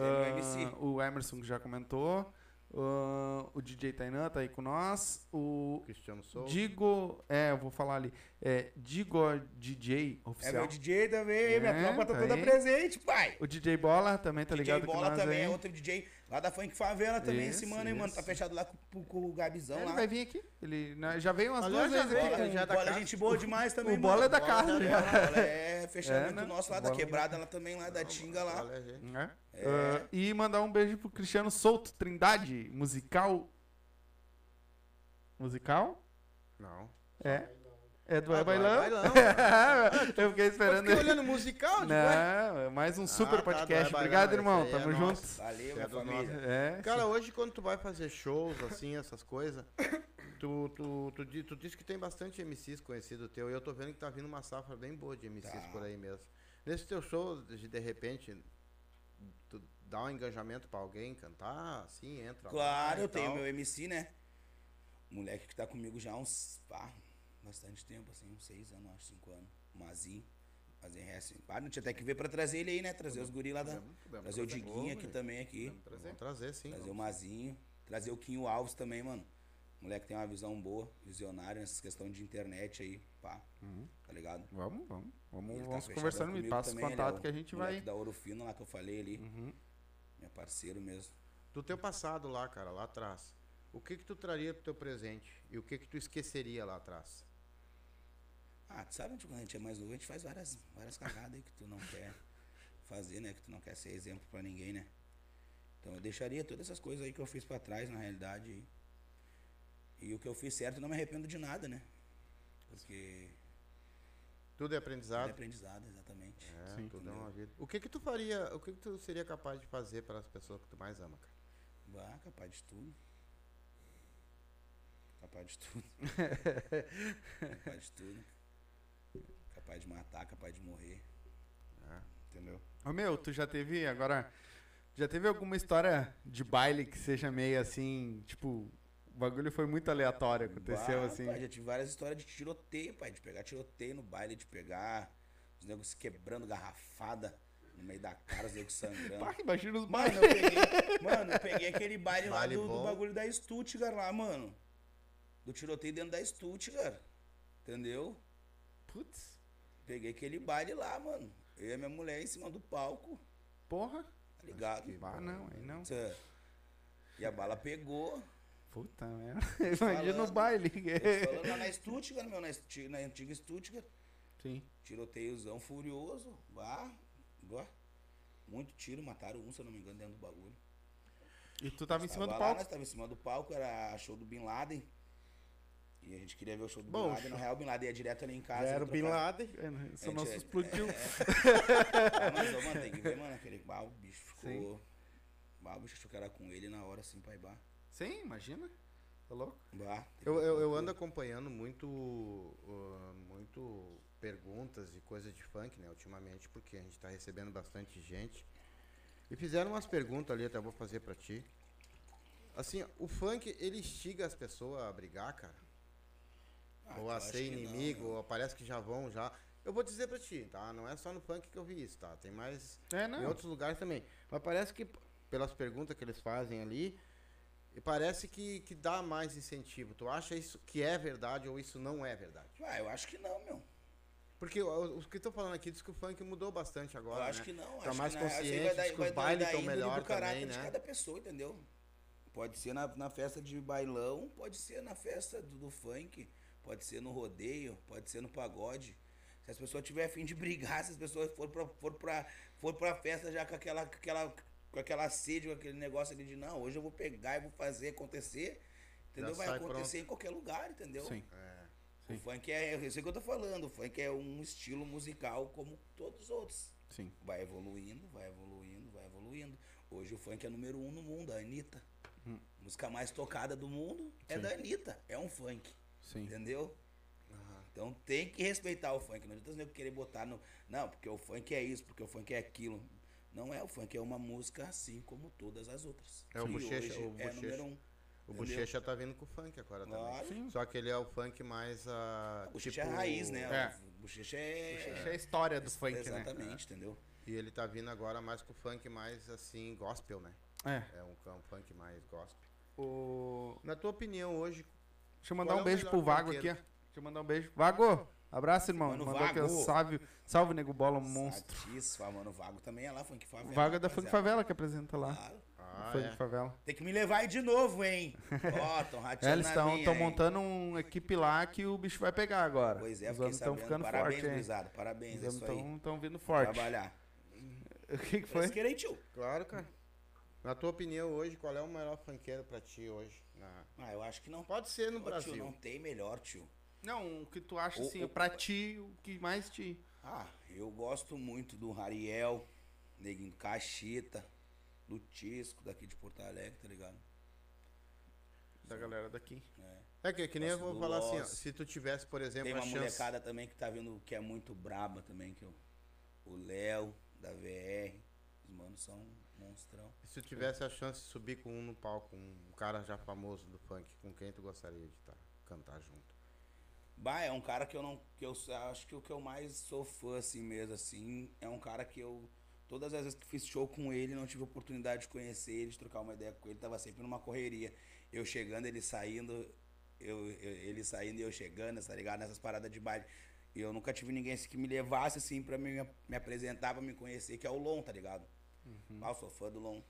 meu ah, MC. O Emerson que já comentou. Ah, o DJ Tainan tá aí com nós. O Cristiano Souza. Digo. É, eu vou falar ali. É, Digo DJ É oficial. meu DJ também, minha É, tropa tá tá toda aí. presente, pai. O DJ Bola também tá DJ ligado com Bola nós também aí. é outro DJ lá da Funk Favela também, esse mano aí, mano. Tá fechado lá com, com o Gabizão Ele lá. vai vir aqui. Ele né, já veio umas Aliás, duas vezes aqui. veio, com- ele já é da Bola é gente boa demais também, o Bola é da mano. casa. Bola já. Bola é fechamento É, né? nosso lá da Bola- quebrada, lá também, lá da Tinga lá. Né? Ah, e mandar um beijo pro Cristiano Souto, Trindade, musical. Musical? Não. É. É do Ah, É É Bailão? Bailão. Eu fiquei Eu esperando. fiquei olhando musical, tipo. Não, é mais um super tá, do podcast. É Bailão, Obrigado, esse irmão. é Tamo nosso. junto. Valeu, É minha família. É. Cara, hoje quando tu vai fazer shows, assim, essas coisas, tu, tu, tu, di- tu disse que tem bastante MCs conhecido teu, e eu tô vendo que tá vindo uma safra bem boa de MCs Tá. por aí mesmo. Nesse teu show, de, de repente, tu dá um engajamento pra alguém cantar, assim, entra Claro, eu tenho tal. meu MC, né? Moleque que tá comigo já há uns. Pá, bastante tempo, assim, uns seis anos, acho, cinco anos. Mazinho. Mazinho Hess. Pá, não tinha até que ver pra trazer ele aí, né? Trazer os guri lá da. Podemos- podemos Trazer o trazer. Diguinho aqui também aqui. Vamos trazer, sim. Trazer o Mazinho. Trazer o Quinho Alves também, mano. Moleque tem uma visão boa, visionário nessas questões de internet aí, pá. Tá ligado? Vamos, vamos. Vamos, Ele tá vamos conversando. Me passa o também, é contato o que a gente vai. da Ouro Fino lá que eu falei ali. Uhum. Meu parceiro mesmo. Do teu passado lá, cara, lá atrás, o que que tu traria pro teu presente? E o que que tu esqueceria lá atrás? Ah, tu sabe, tipo, quando a gente é mais novo, a gente faz várias, várias cagadas aí que tu não quer fazer, né? Que tu não quer ser exemplo pra ninguém, né? Então eu deixaria todas essas coisas aí que eu fiz pra trás, na realidade. E, e o que eu fiz certo, eu não me arrependo de nada, né? Porque Tudo é é aprendizado? aprendizado, exatamente. É, Sim. tudo é uma vida. O que que tu faria, o que que tu seria capaz de fazer para as pessoas que tu mais ama, cara? Bah, capaz de tudo. Capaz de tudo. capaz de tudo. Capaz de matar, capaz de morrer. É. Entendeu? Ô meu, tu já teve agora. Já teve alguma história de baile que seja meio assim, tipo, o bagulho foi muito aleatório, aconteceu Bah, assim. Pai, já tive várias histórias de tiroteio, pai. De pegar tiroteio no baile, de pegar os negros se quebrando garrafada no meio da cara, os negros sangrando. Pá, imagina os Mano, bailes. eu peguei, mano, eu peguei aquele baile lá Baile do, do bom. bagulho da Stuttgart lá, mano. Do tiroteio dentro da Stuttgart. Entendeu? Putz, Peguei aquele baile lá, mano. Eu e a minha mulher em cima do palco, porra. tá ligado? Ah, não, aí não. Tchã. E a bala pegou. Puta merda. Imagina o falando. baile. Tô falando lá na Stuttgart, meu, na, na antiga Stuttgart. Sim. Tiroteiozão furioso. Vá. Muito tiro, mataram um, se eu não me engano, dentro do bagulho. E tu tava em cima do Tava lá, palco. Nós tava em cima do palco, era show do Bin Laden. E a gente queria ver o show do Bom, Bin Laden. Na real, o Bin Laden ia direto ali em casa. Era o Bin Laden. É, né? Isso É, não tchê, explodiu. Ah, mas, ô, mano, tem que ver, mano, aquele bah, o bicho ficou. Sim. Bah, o bicho achou que era com ele na hora, assim, pai, bah. Sim, imagina. Tá louco? Bah, Eu, eu, eu ando acompanhando muito, uh, muito perguntas e coisas de funk, né, ultimamente, porque a gente tá recebendo bastante gente. E fizeram umas perguntas ali, até vou fazer pra ti. Assim, o funk, ele instiga as pessoas a brigar, cara? Ah, ou a ser que não, inimigo, meu. ou parece que já vão já. Eu vou dizer pra ti, tá? Não é só no funk que eu vi isso, tá? Tem mais É, em não. outros lugares também. Mas parece que, pelas perguntas que eles fazem ali, e parece que, que dá mais incentivo. Tu acha isso que é verdade ou isso não é verdade? Ah, eu acho que não, meu. Porque o- os que estão falando aqui diz que o funk mudou bastante agora. eu acho né? que não. Tá acho mais que não. Assim, consciente, vai dar- diz que os bailes estão melhor do caráter também, de né? cada pessoa, entendeu? Pode ser na, na festa de bailão, pode ser na festa do, do funk, pode ser no rodeio, pode ser no pagode. Se as pessoas tiverem fim de brigar, se as pessoas for pra, for pra, for pra festa já com aquela, com aquela, com aquela sede, com aquele negócio ali de não, hoje eu vou pegar e vou fazer acontecer. Entendeu? Já Vai acontecer em qualquer lugar, entendeu? Sim. É. O funk é, eu sei o que eu tô falando, o funk é um estilo musical como todos os outros. Sim. Vai evoluindo, vai evoluindo, vai evoluindo. Hoje o funk é número um no mundo, a Anitta. Hum. Música mais tocada do mundo é Sim. da Anitta. É um funk. Sim. Entendeu? Então tem que respeitar o funk. Não adianta negros querer botar no. Não, porque o funk é isso, porque o funk é aquilo. Não é, o funk é uma música assim como todas as outras. É o Bochecha- hoje o é Bochecha. número um. O Entendeu? Bochecha tá vindo com o funk agora Claro. também. Só que ele é o funk mais. Uh, O bochecha é a raiz, né? É. O bochecha é. É a história do funk, né? Exatamente, entendeu? E ele tá vindo agora mais com o funk mais assim, gospel, né? É. É um, é um funk mais gospel. O... Na tua opinião, hoje, Deixa eu mandar Qual é um o beijo pro Vago aqui, ó. Deixa eu mandar um beijo. Vago! Abraço, irmão. Mano, Mandou aqui. Salve, salve, nego bola, um monstro. Satisfa, mano. O Vago também é lá, Funk Favela. O Vago é da Funk. Favela que apresenta lá. Claro. ah, Funk é. Favela. Tem que me levar aí de novo, hein? Ó, tão É, eles estão montando uma equipe lá que o bicho vai pegar agora. Pois é, Os homens estão sabendo. ficando Parabéns, fortes, hein? gurizada. Parabéns, Os é homens isso aí. estão vindo forte. Trabalhar. O que, que foi? Foi? tio. Claro, cara. Na tua opinião, hoje, qual é o melhor funkeiro pra ti hoje? Na- Ah, eu acho que não. Pode ser no Ô, Brasil. Tio, não tem melhor, tio. Não, o que tu acha, O- assim, o- pra ti, o que mais te... Ah, eu gosto muito do Rariel, Neguinho do Cacheta, do Tisco, daqui de Porto Alegre, tá ligado? Da galera daqui. É. É que, que nem eu vou falar assim, ó, Loss. se tu tivesse, por exemplo, Tem a uma chance... molecada também que tá vindo que é muito braba também, que eu, o Léo, da VR. Os manos são monstrão. Se tu tivesse a chance de subir com um no palco, um cara já famoso do funk, com quem tu gostaria de tá, cantar junto? Bah, é um cara que eu não. que eu acho que o que eu mais sou fã, assim mesmo, assim, é um cara que eu. Todas as vezes que fiz show com ele, não tive oportunidade de conhecer ele, de trocar uma ideia com ele, tava sempre numa correria. Eu chegando, ele saindo, eu, eu- ele saindo e eu chegando, tá ligado? Nessas paradas de baile. E eu nunca tive ninguém assim, que me levasse assim pra me, me apresentar, pra me conhecer, que é o Lon, tá ligado? Ah, eu sou fã do Lon.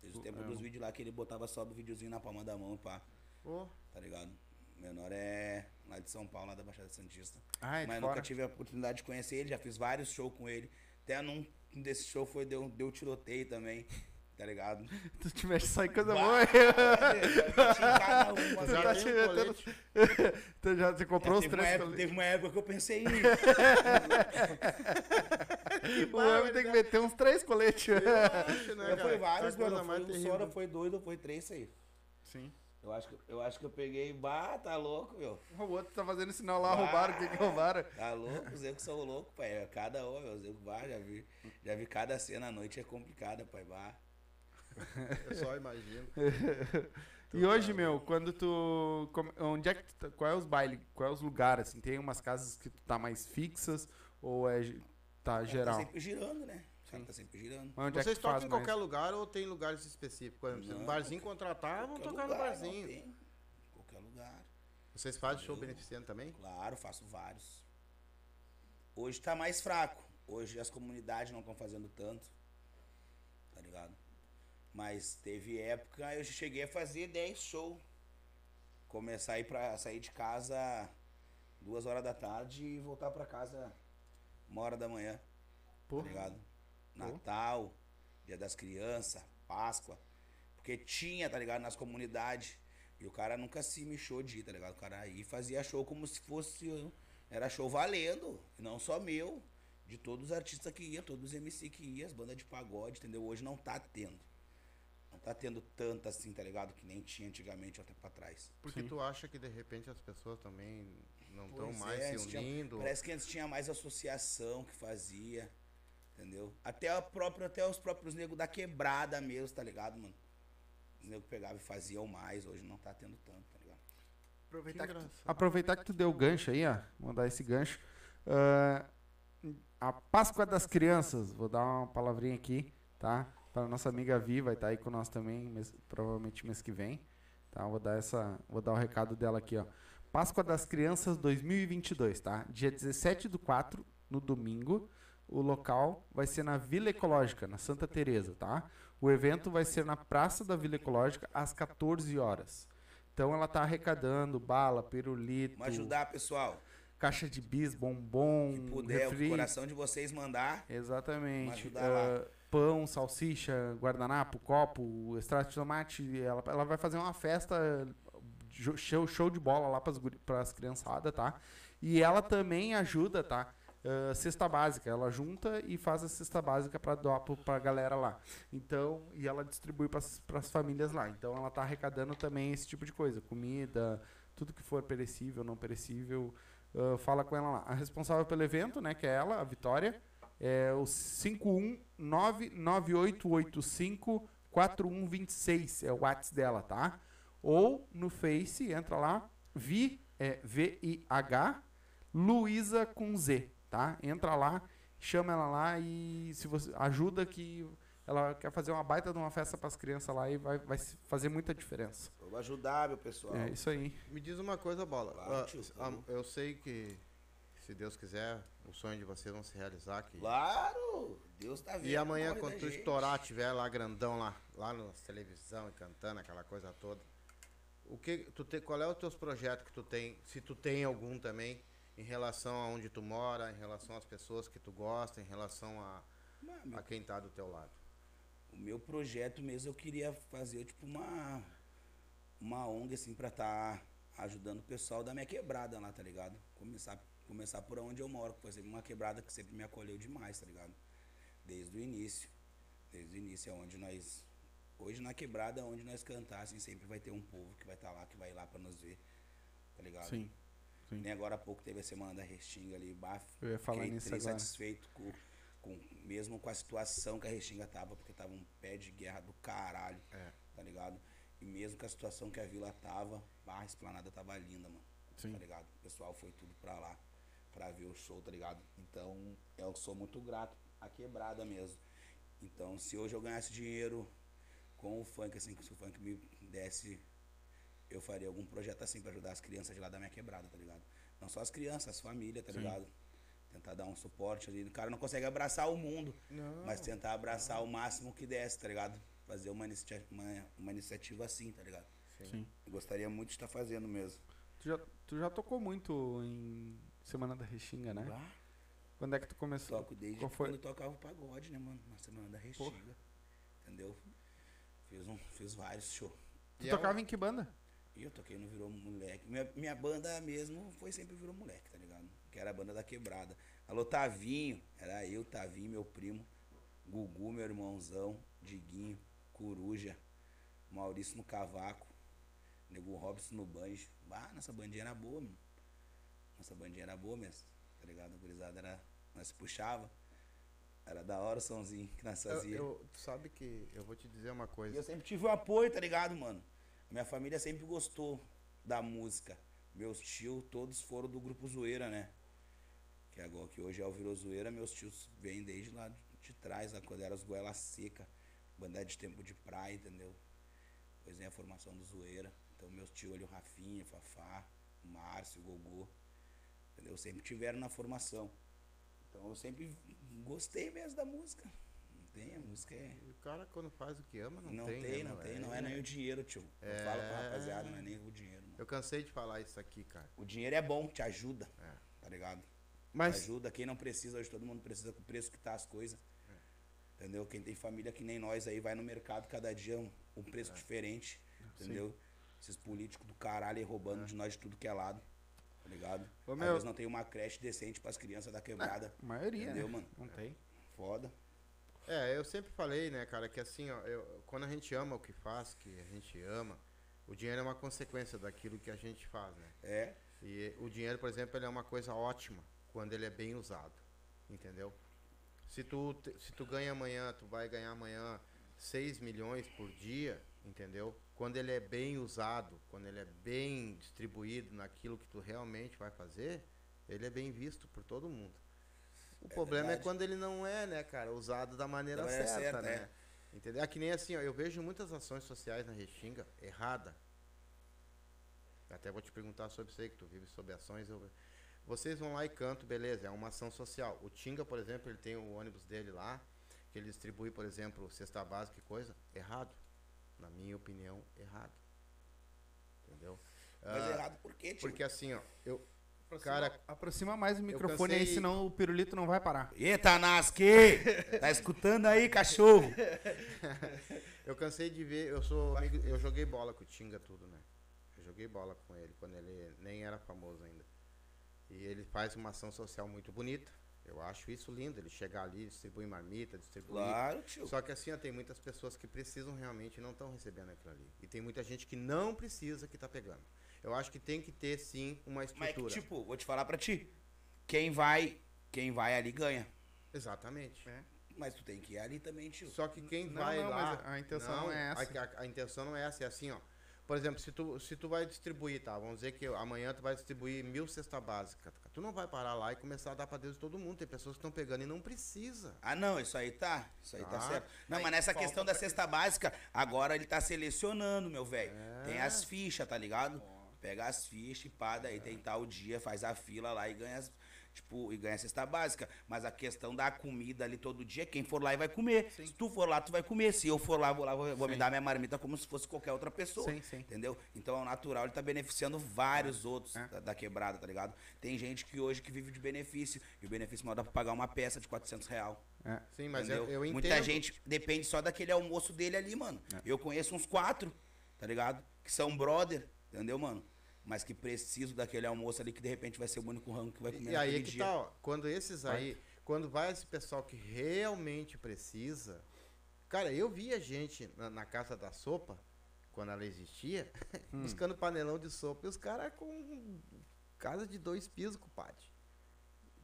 Desde o tempo é, dos vídeos lá que ele botava só o videozinho na palma da mão, pá Ô, tá ligado? Menor é lá de São Paulo, lá da Baixada Santista. Ai, Mas de nunca tive a oportunidade de conhecer ele, já fiz vários shows com ele. Até num um desses shows foi deu, deu tiroteio também, tá ligado? Tu coisa Bah, boa. uma, Tu já tá velho. tem te um metendo-. Tu já você comprou os teve, uma três época, coletes. teve uma época que eu pensei em ir. O homem tem que meter uns três coletes. Eu né, foi vários, coisa mano. Foi um só, foi dois ou foi três isso aí. Sim. Eu acho, que, eu acho que eu peguei. Bah, tá louco, meu. O outro tá fazendo sinal lá, Bah, roubaram, o que que roubaram? Tá louco, os que são loucos, pai. É Cada um, meu. Os bah, já vi. Já vi cada cena à noite, é complicada, pai. Bah. Eu só imagino. E hoje, meu, quando tu. Onde é que tu tá, Qual é os bailes? Qual é os lugares? Assim, tem umas casas que tu tá mais fixas ou é. ge- Tá geral? Tá sempre girando, né? Cara tá sempre girando. Mas onde é Vocês faz tocam em mais? qualquer lugar ou tem lugares específicos? Por exemplo, se Não, um barzinho contratar, vão tocar no lugar, não barzinho. tem. Qualquer lugar. Vocês fazem show Eu- beneficente também? Claro, faço vários. Hoje tá mais fraco. Hoje as comunidades não estão fazendo tanto. Tá ligado? Mas teve época eu cheguei a fazer 10 shows. Começar a ir pra sair de casa duas horas da tarde e voltar pra casa uma hora da manhã. Pô. Tá ligado? Natal, Dia das Crianças, Páscoa. Porque tinha, tá ligado? Nas comunidades. E o cara nunca se mexeu de ir, tá ligado? O cara aí fazia show como se fosse. Era show valendo. E não só meu. De todos os artistas que ia, todos os MC que ia, as bandas de pagode, entendeu? Hoje não tá tendo. Tá tendo tanta assim, tá ligado? Que nem tinha antigamente, até pra trás. Porque Sim. tu acha que de repente as pessoas também não estão mais é, se tinha- unindo? Parece que antes tinha mais associação que fazia, entendeu? Até, a própria, até os próprios negros da quebrada mesmo, tá ligado, mano? Os negros pegavam e faziam mais, hoje não tá tendo tanto, tá ligado? Aproveitar que, tu, engraçado. aproveitar que tu deu o gancho aí, ó. Vou dar esse gancho. Ah, a Páscoa das Crianças, vou dar uma palavrinha aqui, tá? Para nossa amiga Vi, vai estar aí com nós também, mês- provavelmente mês que vem. Tá? Vou dar essa, vou dar o recado dela aqui, ó. Páscoa das Crianças 2022, tá? Dia 17 do 4, no domingo. O local vai ser na Vila Ecológica, na Santa Teresa, tá? O evento vai ser na Praça da Vila Ecológica às 14 horas. Então ela tá arrecadando bala, pirulito, Vamos ajudar, pessoal. caixa de bis, bombom, Se puder, refri. o coração de vocês mandar. Exatamente. Vamos ajudar lá. Pão, salsicha, guardanapo, copo, extrato de tomate. Ela, ela vai fazer uma festa, show, show de bola lá para as criançadas, tá? E ela também ajuda, tá? Ah, cesta básica, ela junta e faz a cesta básica para doar para a galera lá. Então, e ela distribui para as famílias lá. Então, ela tá arrecadando também esse tipo de coisa, comida, tudo que for perecível, não perecível. ah, fala com ela lá. A responsável pelo evento, né, que é ela, a Vitória, é o 51998854126, é o WhatsApp dela, tá? Ou no Face, entra lá, Vi, é V-I-H, Luísa com Z, tá? Entra lá, chama ela lá e se você ajuda que ela quer fazer uma baita de uma festa para as crianças lá e vai, vai fazer muita diferença. Vou ajudar, meu pessoal. É isso aí. Me diz uma coisa, Bola. Claro, Ah, tio, ah, eu sei que, se Deus quiser, o sonho de vocês vão se realizar aqui. Claro! Deus tá vendo. E amanhã, quando tu gente. estourar, tiver lá grandão lá, lá na televisão e cantando aquela coisa toda, o que tu te, qual é os teus projetos que tu tem, se tu tem algum também, em relação a onde tu mora, em relação às pessoas que tu gosta, em relação a, Mano, a quem tá do teu lado? O meu projeto mesmo eu queria fazer tipo uma uma ONG assim pra estar ajudando o pessoal da minha quebrada lá, tá ligado? Começar começar por onde eu moro, que foi sempre uma quebrada que sempre me acolheu demais, tá ligado? Desde o início. Desde o início é onde nós hoje na quebrada onde nós cantassem sempre vai ter um povo que vai estar lá, que vai ir lá pra nos ver. Tá ligado? Sim. sim. Nem agora há pouco teve a semana da Restinga ali, baf. Eu ia falar Fiquei nisso agora. satisfeito com, com, mesmo com a situação que a Restinga tava, porque tava um pé de guerra do caralho, É. tá ligado? E mesmo com a situação que a vila tava, a esplanada tava linda, mano. Sim. Tá ligado? O pessoal foi tudo pra lá, pra ver o show, tá ligado? Então, eu sou muito grato à quebrada mesmo. Então, se hoje eu ganhasse dinheiro com o funk, assim, se o funk me desse eu faria algum projeto assim pra ajudar as crianças de lá da minha quebrada, tá ligado? Não só as crianças, as famílias, tá Sim. ligado? Tentar dar um suporte ali. O cara não consegue abraçar o mundo, Não. mas tentar abraçar o máximo que desse, tá ligado? Fazer uma, inicia- uma, uma iniciativa assim, tá ligado? Sim. Eu gostaria muito de estar fazendo mesmo. Tu já, tu já tocou muito em Semana da Restinga, né? Quando é que tu começou? toco desde Qual foi? quando eu tocava o pagode, né, mano? Na semana da Restinga. Entendeu? Fiz, um, fiz vários shows. Tu E é tocava em que banda? Eu toquei no Virou Moleque. Minha, minha banda mesmo foi sempre Virou Moleque, tá ligado? Que era a banda da quebrada. Alô, Tavinho. Era eu, Tavinho, meu primo. Gugu, meu irmãozão. Diguinho. Coruja. Maurício no Cavaco. Nego Robson no banjo. Bah, nossa bandinha era boa, meu. Nossa bandinha era boa mesmo. Tá ligado? A gurizada era. Nós puxava. Era da hora o somzinho que nós fazia. eu- tu sabe que eu vou te dizer uma E coisa. eu sempre tive o apoio, tá ligado, mano? Minha família sempre gostou da música. Meus tios todos foram do grupo Zoeira, né? Que agora que hoje é o Virou Zoeira, meus tios vêm desde lá de trás, lá quando era os Goela Seca, banda de tempo de praia, entendeu? Depois vem a formação do Zoeira. Então meus tios ali, o Rafinha, Fafá, o Márcio, o Gogô, entendeu? Sempre tiveram na formação. Então eu sempre gostei mesmo da música. Não tem, a música é. O cara, quando faz o que ama, não, Não, tem. tem, né, não tem. Não é nem o dinheiro, tio. Eu É. falo pra rapaziada, não é nem o dinheiro, mano. Eu cansei de falar isso aqui, cara. O dinheiro é bom, te ajuda, É. tá ligado? Mas Te ajuda. Quem não precisa, hoje todo mundo precisa com o preço que tá as coisas. Entendeu? Quem tem família que nem nós aí vai no mercado cada dia um, um preço diferente. Entendeu? Esses políticos do caralho aí roubando de nós de tudo que é lado. Tá ligado? Ô, Às meu- vezes não tem uma creche decente pras crianças da quebrada. A maioria, Entendeu, né? mano? Não tem. Foda. É, eu sempre falei, né, cara, que assim, ó, eu- quando a gente ama o que faz, que a gente ama, o dinheiro é uma consequência daquilo que a gente faz, né? É. E o dinheiro, por exemplo, ele é uma coisa ótima quando ele é bem usado, entendeu? Se tu, se tu ganha amanhã, tu vai ganhar amanhã 6 milhões por dia, entendeu? Quando ele é bem usado, quando ele é bem distribuído naquilo que tu realmente vai fazer, ele é bem visto por todo mundo. O problema é verdade. quando ele não é, né, cara, usado da maneira, Da maneira certa, certa, né? é. Entendeu? É que nem assim, ó, eu vejo muitas ações sociais na Restinga errada. Até vou te perguntar sobre isso aí, que tu vive sobre ações. eu- Vocês vão lá e cantam, beleza, é uma ação social. O Tinga, por exemplo, ele tem o ônibus dele lá, que ele distribui, por exemplo, cesta básica e coisa. Errado. Na minha opinião, errado. Entendeu? Mas Ah, errado por quê, tio? Porque assim, ó, eu. Aproxima, Cara, aproxima mais o microfone aí, cansei- senão o pirulito não vai parar. Eita, Nasque! Tá escutando aí, cachorro? Eu cansei de ver, eu sou amigo, eu joguei bola com o Tinga tudo, né? Eu joguei bola com ele quando ele nem era famoso ainda. E ele faz uma ação social muito bonita. Eu acho isso lindo, ele chegar ali, distribui marmita, distribui. Claro, tio. Só que assim, ó, tem muitas pessoas que precisam realmente e não estão recebendo aquilo ali. E tem muita gente que não precisa que tá pegando. Eu acho que tem que ter sim uma Mas, estrutura. tipo, vou te falar pra ti. Quem vai, quem vai ali ganha. Exatamente. É. Mas tu tem que ir ali também, tio. Só que quem Não, vai não, lá. mas a intenção não é essa. A, a- a intenção não é essa, é assim, ó. Por exemplo, se tu, se tu vai distribuir, tá? Vamos dizer que amanhã tu vai distribuir mil cesta básica. Tu não vai parar lá e começar a dar pra Deus de todo mundo. Tem pessoas que estão pegando e não precisa. Ah, não, isso aí tá. Isso aí tá Tá. certo. Não, Aí mas nessa questão da cesta básica, agora ele tá selecionando, meu velho. É. Tem as fichas, tá ligado? Pega as fichas e pá, daí tem tal dia, faz a fila lá e ganha as, Tipo, e ganha a cesta básica. Mas a questão da comida ali todo dia, quem for lá e vai comer. Se tu for lá, tu vai comer. Se eu for lá, vou lá, vou, vou me Sim. dar minha marmita como se fosse qualquer outra pessoa. Sim, sim. Entendeu? Então, o natural, ele tá beneficiando vários outros É. da, da quebrada, tá ligado? Tem gente que hoje que vive de benefício. E o benefício mal dá pra pagar uma peça de 400 real. É. Sim, mas eu, eu entendo. Muita gente depende só daquele almoço dele ali, mano. É. Eu conheço uns quatro, tá ligado? Que são brother, entendeu, mano? Mas que precisam daquele almoço ali que de repente vai ser o único rango que vai comer E aí é que dia. tá, ó, quando esses aí, quando vai esse pessoal que realmente precisa. Cara, eu via gente na, na casa da sopa, quando ela existia, Hum. buscando panelão de sopa e os caras com casa de dois pisos, compadre.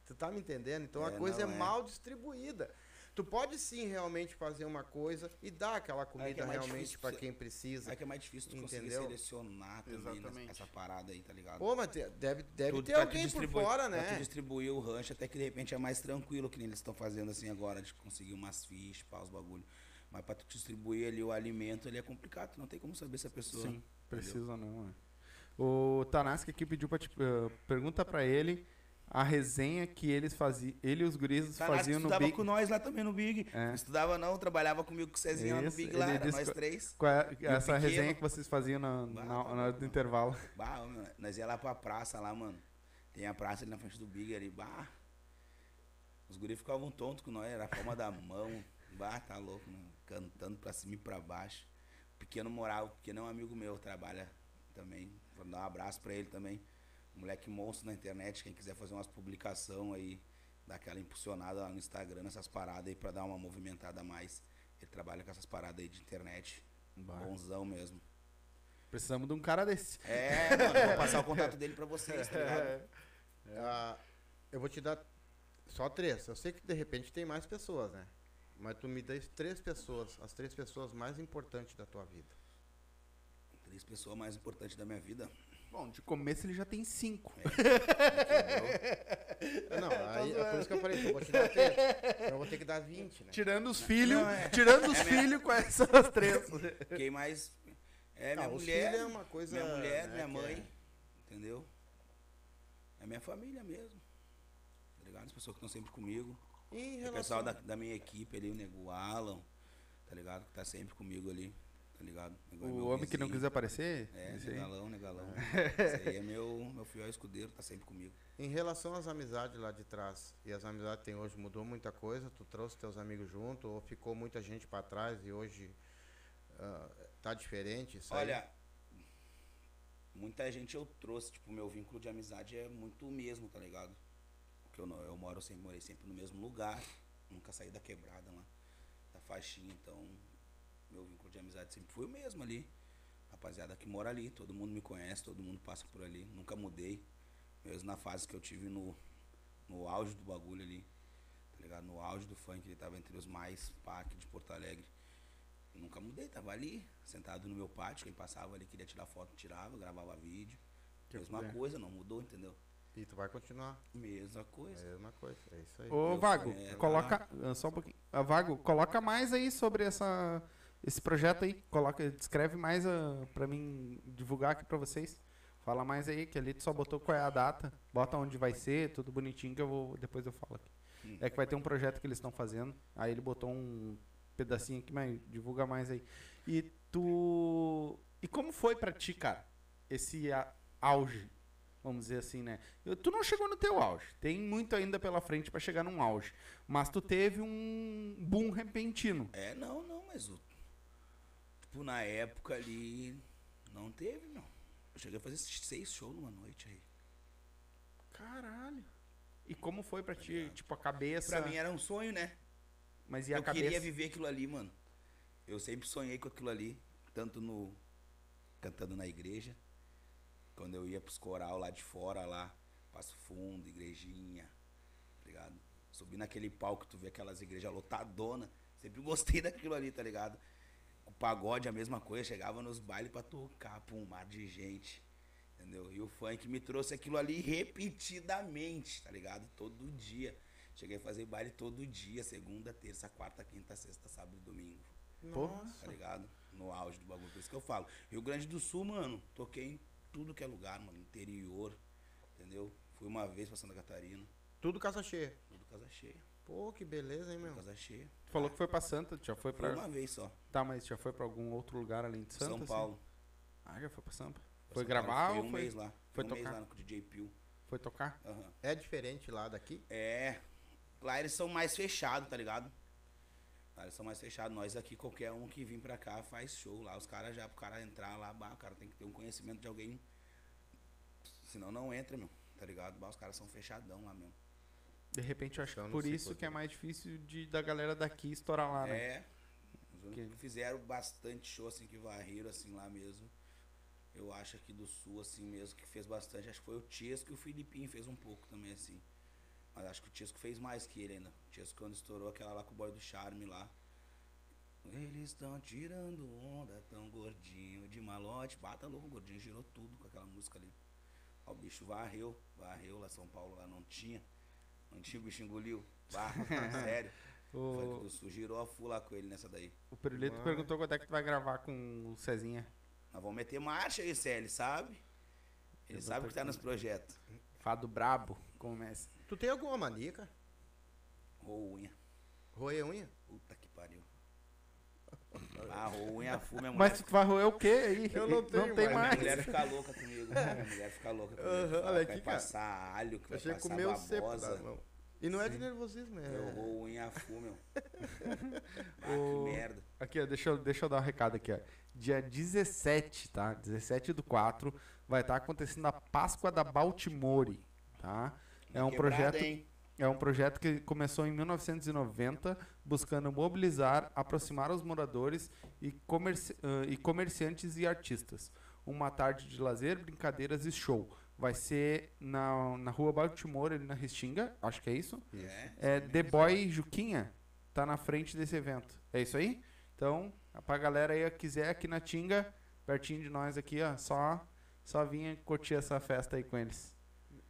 Tu tá me entendendo? Então a É, coisa é, é. mal distribuída. Tu pode sim realmente fazer uma coisa e dar aquela comida é realmente para quem precisa. É que é mais difícil tu conseguir Entendeu? selecionar também nessa- Exatamente. essa parada aí, tá ligado? Pô, mas deve, deve Tu- ter alguém por fora, Pra tu né? distribuir o rancho, até que de repente é mais tranquilo, que nem eles estão fazendo assim agora, de conseguir umas fichas, pá, os bagulho. Mas pra tu distribuir ali o alimento, ele é complicado, tu não tem como saber se a pessoa... Sim, precisa não. É. O Tanaski aqui pediu pra te. eh, pergunta pra ele a resenha que eles faziam. Ele e os gurizes Tanasco faziam no estudava Big. com nós lá também no Big. É. Estudava não, trabalhava comigo com o Cezinha lá no Isso, Big lá, era nós três. Qual é essa pequeno. resenha que vocês faziam na, Bah, na, tá na hora do intervalo? Bah, mano, nós ia lá pra praça lá, mano. Tem a praça ali na frente do Big ali, bah. Os guris ficavam tontos com nós, era a palma da mão. Bah, tá louco, mano. Cantando pra cima e pra baixo. Pequeno moral, o pequeno é um amigo meu, trabalha também. Vou dar um abraço pra ele também. Moleque monstro na internet, quem quiser fazer umas publicações aí, dar aquela impulsionada lá no Instagram, nessas paradas aí pra dar uma movimentada a mais. Ele trabalha com essas paradas aí de internet. Bah. Bonzão mesmo. Precisamos de um cara desse. É, mano, vou passar o contato dele pra vocês, tá ligado? Ah, eu vou te dar só três. Eu sei que de repente tem mais pessoas, né? Mas tu me dá três pessoas, as três pessoas mais importantes da tua vida. Três pessoas mais importantes da minha vida. Bom, de começo ele já tem cinco. Entendeu? Não, aí, é por isso que eu falei, eu vou te dar três. Então eu vou ter que dar 20, né? Tirando os filhos, Não, é. tirando os filhos, quais são as três? Quem mais. É minha os mulher. é uma coisa, Minha mulher, né, minha mãe. é- Entendeu? É minha família mesmo. Tá ligado? As pessoas que estão sempre comigo. E em O pessoal da, da minha equipe ali, o Nego Alan, tá ligado? Que tá sempre comigo ali, tá ligado? É O homem que não vizinho. quis aparecer? É, negalão, negalão. Esse aí é meu, meu fiel escudeiro, tá sempre comigo. Em relação às amizades lá de trás, e as amizades que tem hoje, mudou muita coisa? Tu trouxe teus amigos junto ou ficou muita gente pra trás e hoje ah, tá diferente? Isso aí? Olha, muita gente eu trouxe, tipo, meu vínculo de amizade é muito o mesmo, tá ligado? Porque eu, não, eu moro sempre, morei sempre no mesmo lugar, nunca saí da quebrada lá, da faixinha, então meu vínculo de amizade sempre foi o mesmo ali. Rapaziada que mora ali, todo mundo me conhece, todo mundo passa por ali, nunca mudei. Mesmo na fase que eu tive no, no auge do bagulho ali, tá ligado? No auge do funk, ele tava entre os mais aqui de Porto Alegre. Eu nunca mudei, tava ali, sentado no meu pátio, quem passava ali queria tirar foto, tirava, gravava vídeo. Que Mesma mulher. coisa, não mudou, entendeu? E tu vai continuar. Mesma coisa. É mesma coisa, é isso aí. Ô, Vago, é coloca. Só um pouquinho. Ah, Vago, coloca mais aí sobre essa, esse projeto aí. Coloca, descreve mais uh, pra mim divulgar aqui pra vocês. Fala mais aí, que ali tu só botou qual é a data, bota onde vai ser, tudo bonitinho que eu vou. Depois eu falo aqui. É que vai ter um projeto que eles estão fazendo. Aí ele botou um pedacinho aqui, mas divulga mais aí. E tu. E como foi pra ti, cara, esse a- auge? Vamos dizer assim, né? Eu- Tu não chegou no teu auge. Tem muito ainda pela frente pra chegar num auge. Mas tu teve um boom repentino. É, não, não, mas o. Tipo, na época ali. Não teve, não. Eu cheguei a fazer seis shows numa noite aí. Caralho. E como foi pra ti, tipo, a cabeça? Pra mim era um sonho, né? Mas e a eu cabeça? queria viver aquilo ali, mano. Eu sempre sonhei com aquilo ali, tanto no cantando na igreja, quando eu ia pros coral lá de fora lá, Passo Fundo, igrejinha, tá ligado? Subir naquele palco, tu vê aquelas igrejas lotadona, sempre gostei daquilo ali, tá ligado? Pagode a mesma coisa, chegava nos bailes pra tocar, pô, um mar de gente. Entendeu? E o funk me trouxe aquilo ali repetidamente, tá ligado? Todo dia. Cheguei a fazer baile todo dia, segunda, terça, quarta, quinta, sexta, sábado e domingo. Nossa. Tá ligado? No auge do bagulho. Por isso que eu falo. Rio Grande do Sul, mano, toquei em tudo que é lugar, mano. Interior, entendeu? Fui uma vez pra Santa Catarina, Tudo casa cheia. tudo casa cheia. Pô, que beleza, hein, Tudo meu? casa cheia. Tu falou que foi pra Santa, já foi Foi pra. uma vez só. Tá, mas já foi pra algum outro lugar além de Santa? São assim? Paulo. Ah, já foi pra Sampa. Foi São gravar Paulo. ou um foi, mês lá. foi Fiquei um mês tocar? lá com o DJ Pio. foi tocar? Aham. É diferente lá daqui? É. Lá eles são mais fechados, tá ligado? Lá eles são mais fechados. Nós aqui, qualquer um que vir pra cá faz show. Lá os caras já, pro cara entrar lá, bah, o cara tem que ter um conhecimento de alguém. Senão não entra, meu. Tá ligado? Bah, os caras são fechadão lá mesmo. De repente eu acho não por isso que é quê. mais difícil de, da galera daqui estourar lá, né? É. Que fizeram bastante show, assim, que varreram, assim, lá mesmo. Eu acho aqui do sul, assim mesmo, que fez bastante. Acho que foi o Tiesco e o Filipinho fez um pouco também, assim. Mas acho que o Tiesco fez mais que ele ainda. O Tiesco quando estourou aquela lá com o boy do Charme lá. Eles estão tirando onda, tão gordinho de malote. Bata louco, o gordinho girou tudo com aquela música ali. Ó, o bicho varreu, varreu lá São Paulo, lá não tinha. Não tinha, o bicho engoliu. Bah, sério. O funk O, do sul girou a full lá com ele nessa daí. o Pirulito Mano. perguntou quando é que tu vai gravar com o Cezinha. Nós vamos meter marcha aí, Cé, ele sabe? Ele Eu sabe que tá nos que- projetos. Fado brabo, começa. Tu tem alguma mania, cara? Rou unha. Roer unha? Puta rou unha full, minha mulher. Mas tu vai roer o quê aí? Eu não tenho tem mais. mais. Minha mulher fica louca comigo. Minha mulher fica louca comigo. Fala olha que vai aqui, cara. passar alho, que vai Achei que passar comeu cepo babosa. mão. E não é de nervosismo, é. Eu rou unha full, meu. Ah, O- que merda. Aqui, ó, deixa eu, deixa eu dar um recado aqui, ó. Dia 17, tá? 17 do 4, vai estar acontecendo a Páscoa da Baltimore, tá? É um Quebrada, projeto hein? É um projeto que começou em 1990, buscando mobilizar, aproximar os moradores e, comerci- ãh, e comerciantes e artistas. uma tarde de lazer, brincadeiras e show. Vai ser na, na rua Baltimore, ali na Restinga, acho que é isso. É, É, The Boy Juquinha tá na frente desse evento. É isso aí? Então, pra galera aí que quiser aqui na Tinga, pertinho de nós aqui, ó, só, só vinha curtir essa festa aí com eles.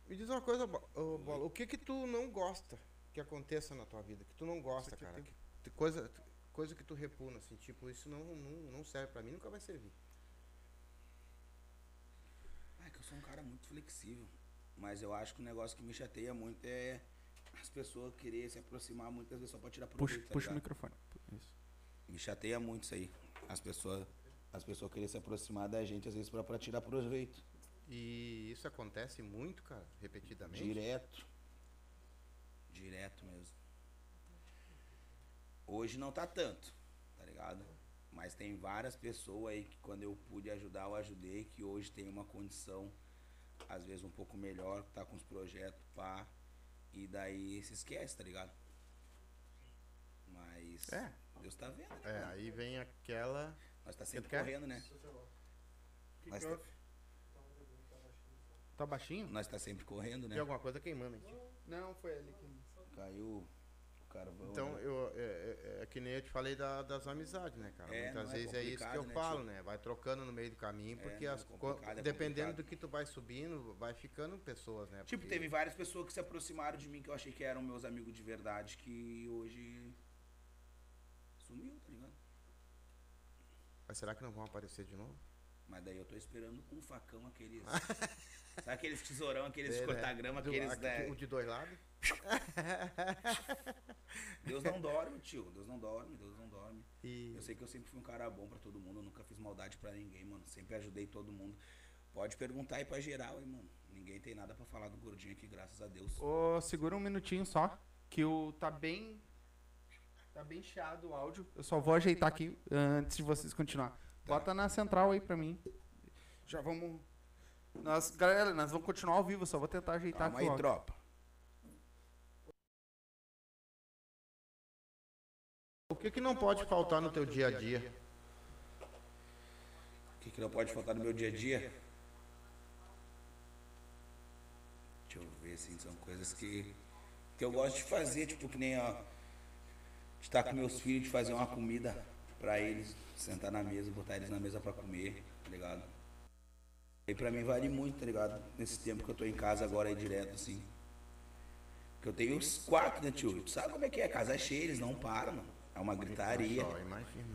Me diz uma coisa, ô, Bola, o que que tu não gosta que aconteça na tua vida? Que tu não gosta, cara? Que, que coisa, coisa que tu repuna, assim, tipo, isso não, não, não serve pra mim, nunca vai servir. Ah, que eu sou um cara muito flexível. Mas eu acho que o negócio que me chateia muito é as pessoas querer se aproximar muitas vezes só pra tirar Puxa, proveito. tá puxa o ligado? microfone. Isso. Me chateia muito isso aí. As pessoas, as pessoas querem se aproximar da gente, às vezes, pra, pra tirar proveito. E isso acontece muito, cara, repetidamente. Direto. Direto mesmo. Hoje não tá tanto, tá ligado? Mas tem várias pessoas aí que quando eu pude ajudar, eu ajudei, que hoje tem uma condição, às vezes um pouco melhor, tá com os projetos, pá. E daí se esquece, tá ligado? Mas É. Deus tá vendo, né? É, mano? aí vem aquela. Nós tá sempre quer? correndo, né? Nós tá, baixinho? nós tá sempre correndo, né? Tem alguma coisa queimando aqui. Não, foi ali que. Caiu o carvão. Então, né? eu, é, é- é que nem eu te falei da- das amizades, né, cara? É, Muitas é vezes é isso que eu né, falo, tio? né? Vai trocando no meio do caminho, É, porque as é é dependendo do que tu vai subindo, vai ficando pessoas, né? Tipo, Porque- teve várias pessoas que se aproximaram de mim que eu achei que eram meus amigos de verdade, que hoje sumiu, tá ligado? Mas será que não vão aparecer de novo? Mas daí eu tô esperando com um facão aqueles. sabe aqueles tesourão, aqueles É, né? cortar grama, Do- aqueles. aqui- né? O de dois lados? Deus não dorme, tio. Deus não dorme, Deus não dorme. E Eu sei que eu sempre fui um cara bom pra todo mundo, eu nunca fiz maldade pra ninguém, mano. Sempre ajudei todo mundo. Pode perguntar aí pra geral, hein, mano. Ninguém tem nada pra falar do gordinho aqui, graças a Deus. Ô, segura um minutinho só, que o tá bem tá bem chiado o áudio. Eu só vou ajeitar aqui antes de vocês continuar. Bota na central aí pra mim. Já vamos nós, galera, nós vamos continuar ao vivo, só vou tentar ajeitar Calma aqui. o aí, tropa. o que que não pode faltar no teu dia a dia? O que, que não pode faltar no meu dia a dia? Deixa eu ver, assim, são coisas que, que eu gosto de fazer, tipo, que nem, ó, de estar com meus filhos, de fazer uma comida pra eles, sentar na mesa, botar eles na mesa pra comer, tá ligado? E pra mim vale muito, tá ligado? Nesse tempo que eu tô em casa agora aí direto, assim. Que eu tenho os quatro, né, tio? Tu sabe como é que é? Casa cheia, eles não param, mano. É uma gritaria. Só, imagina,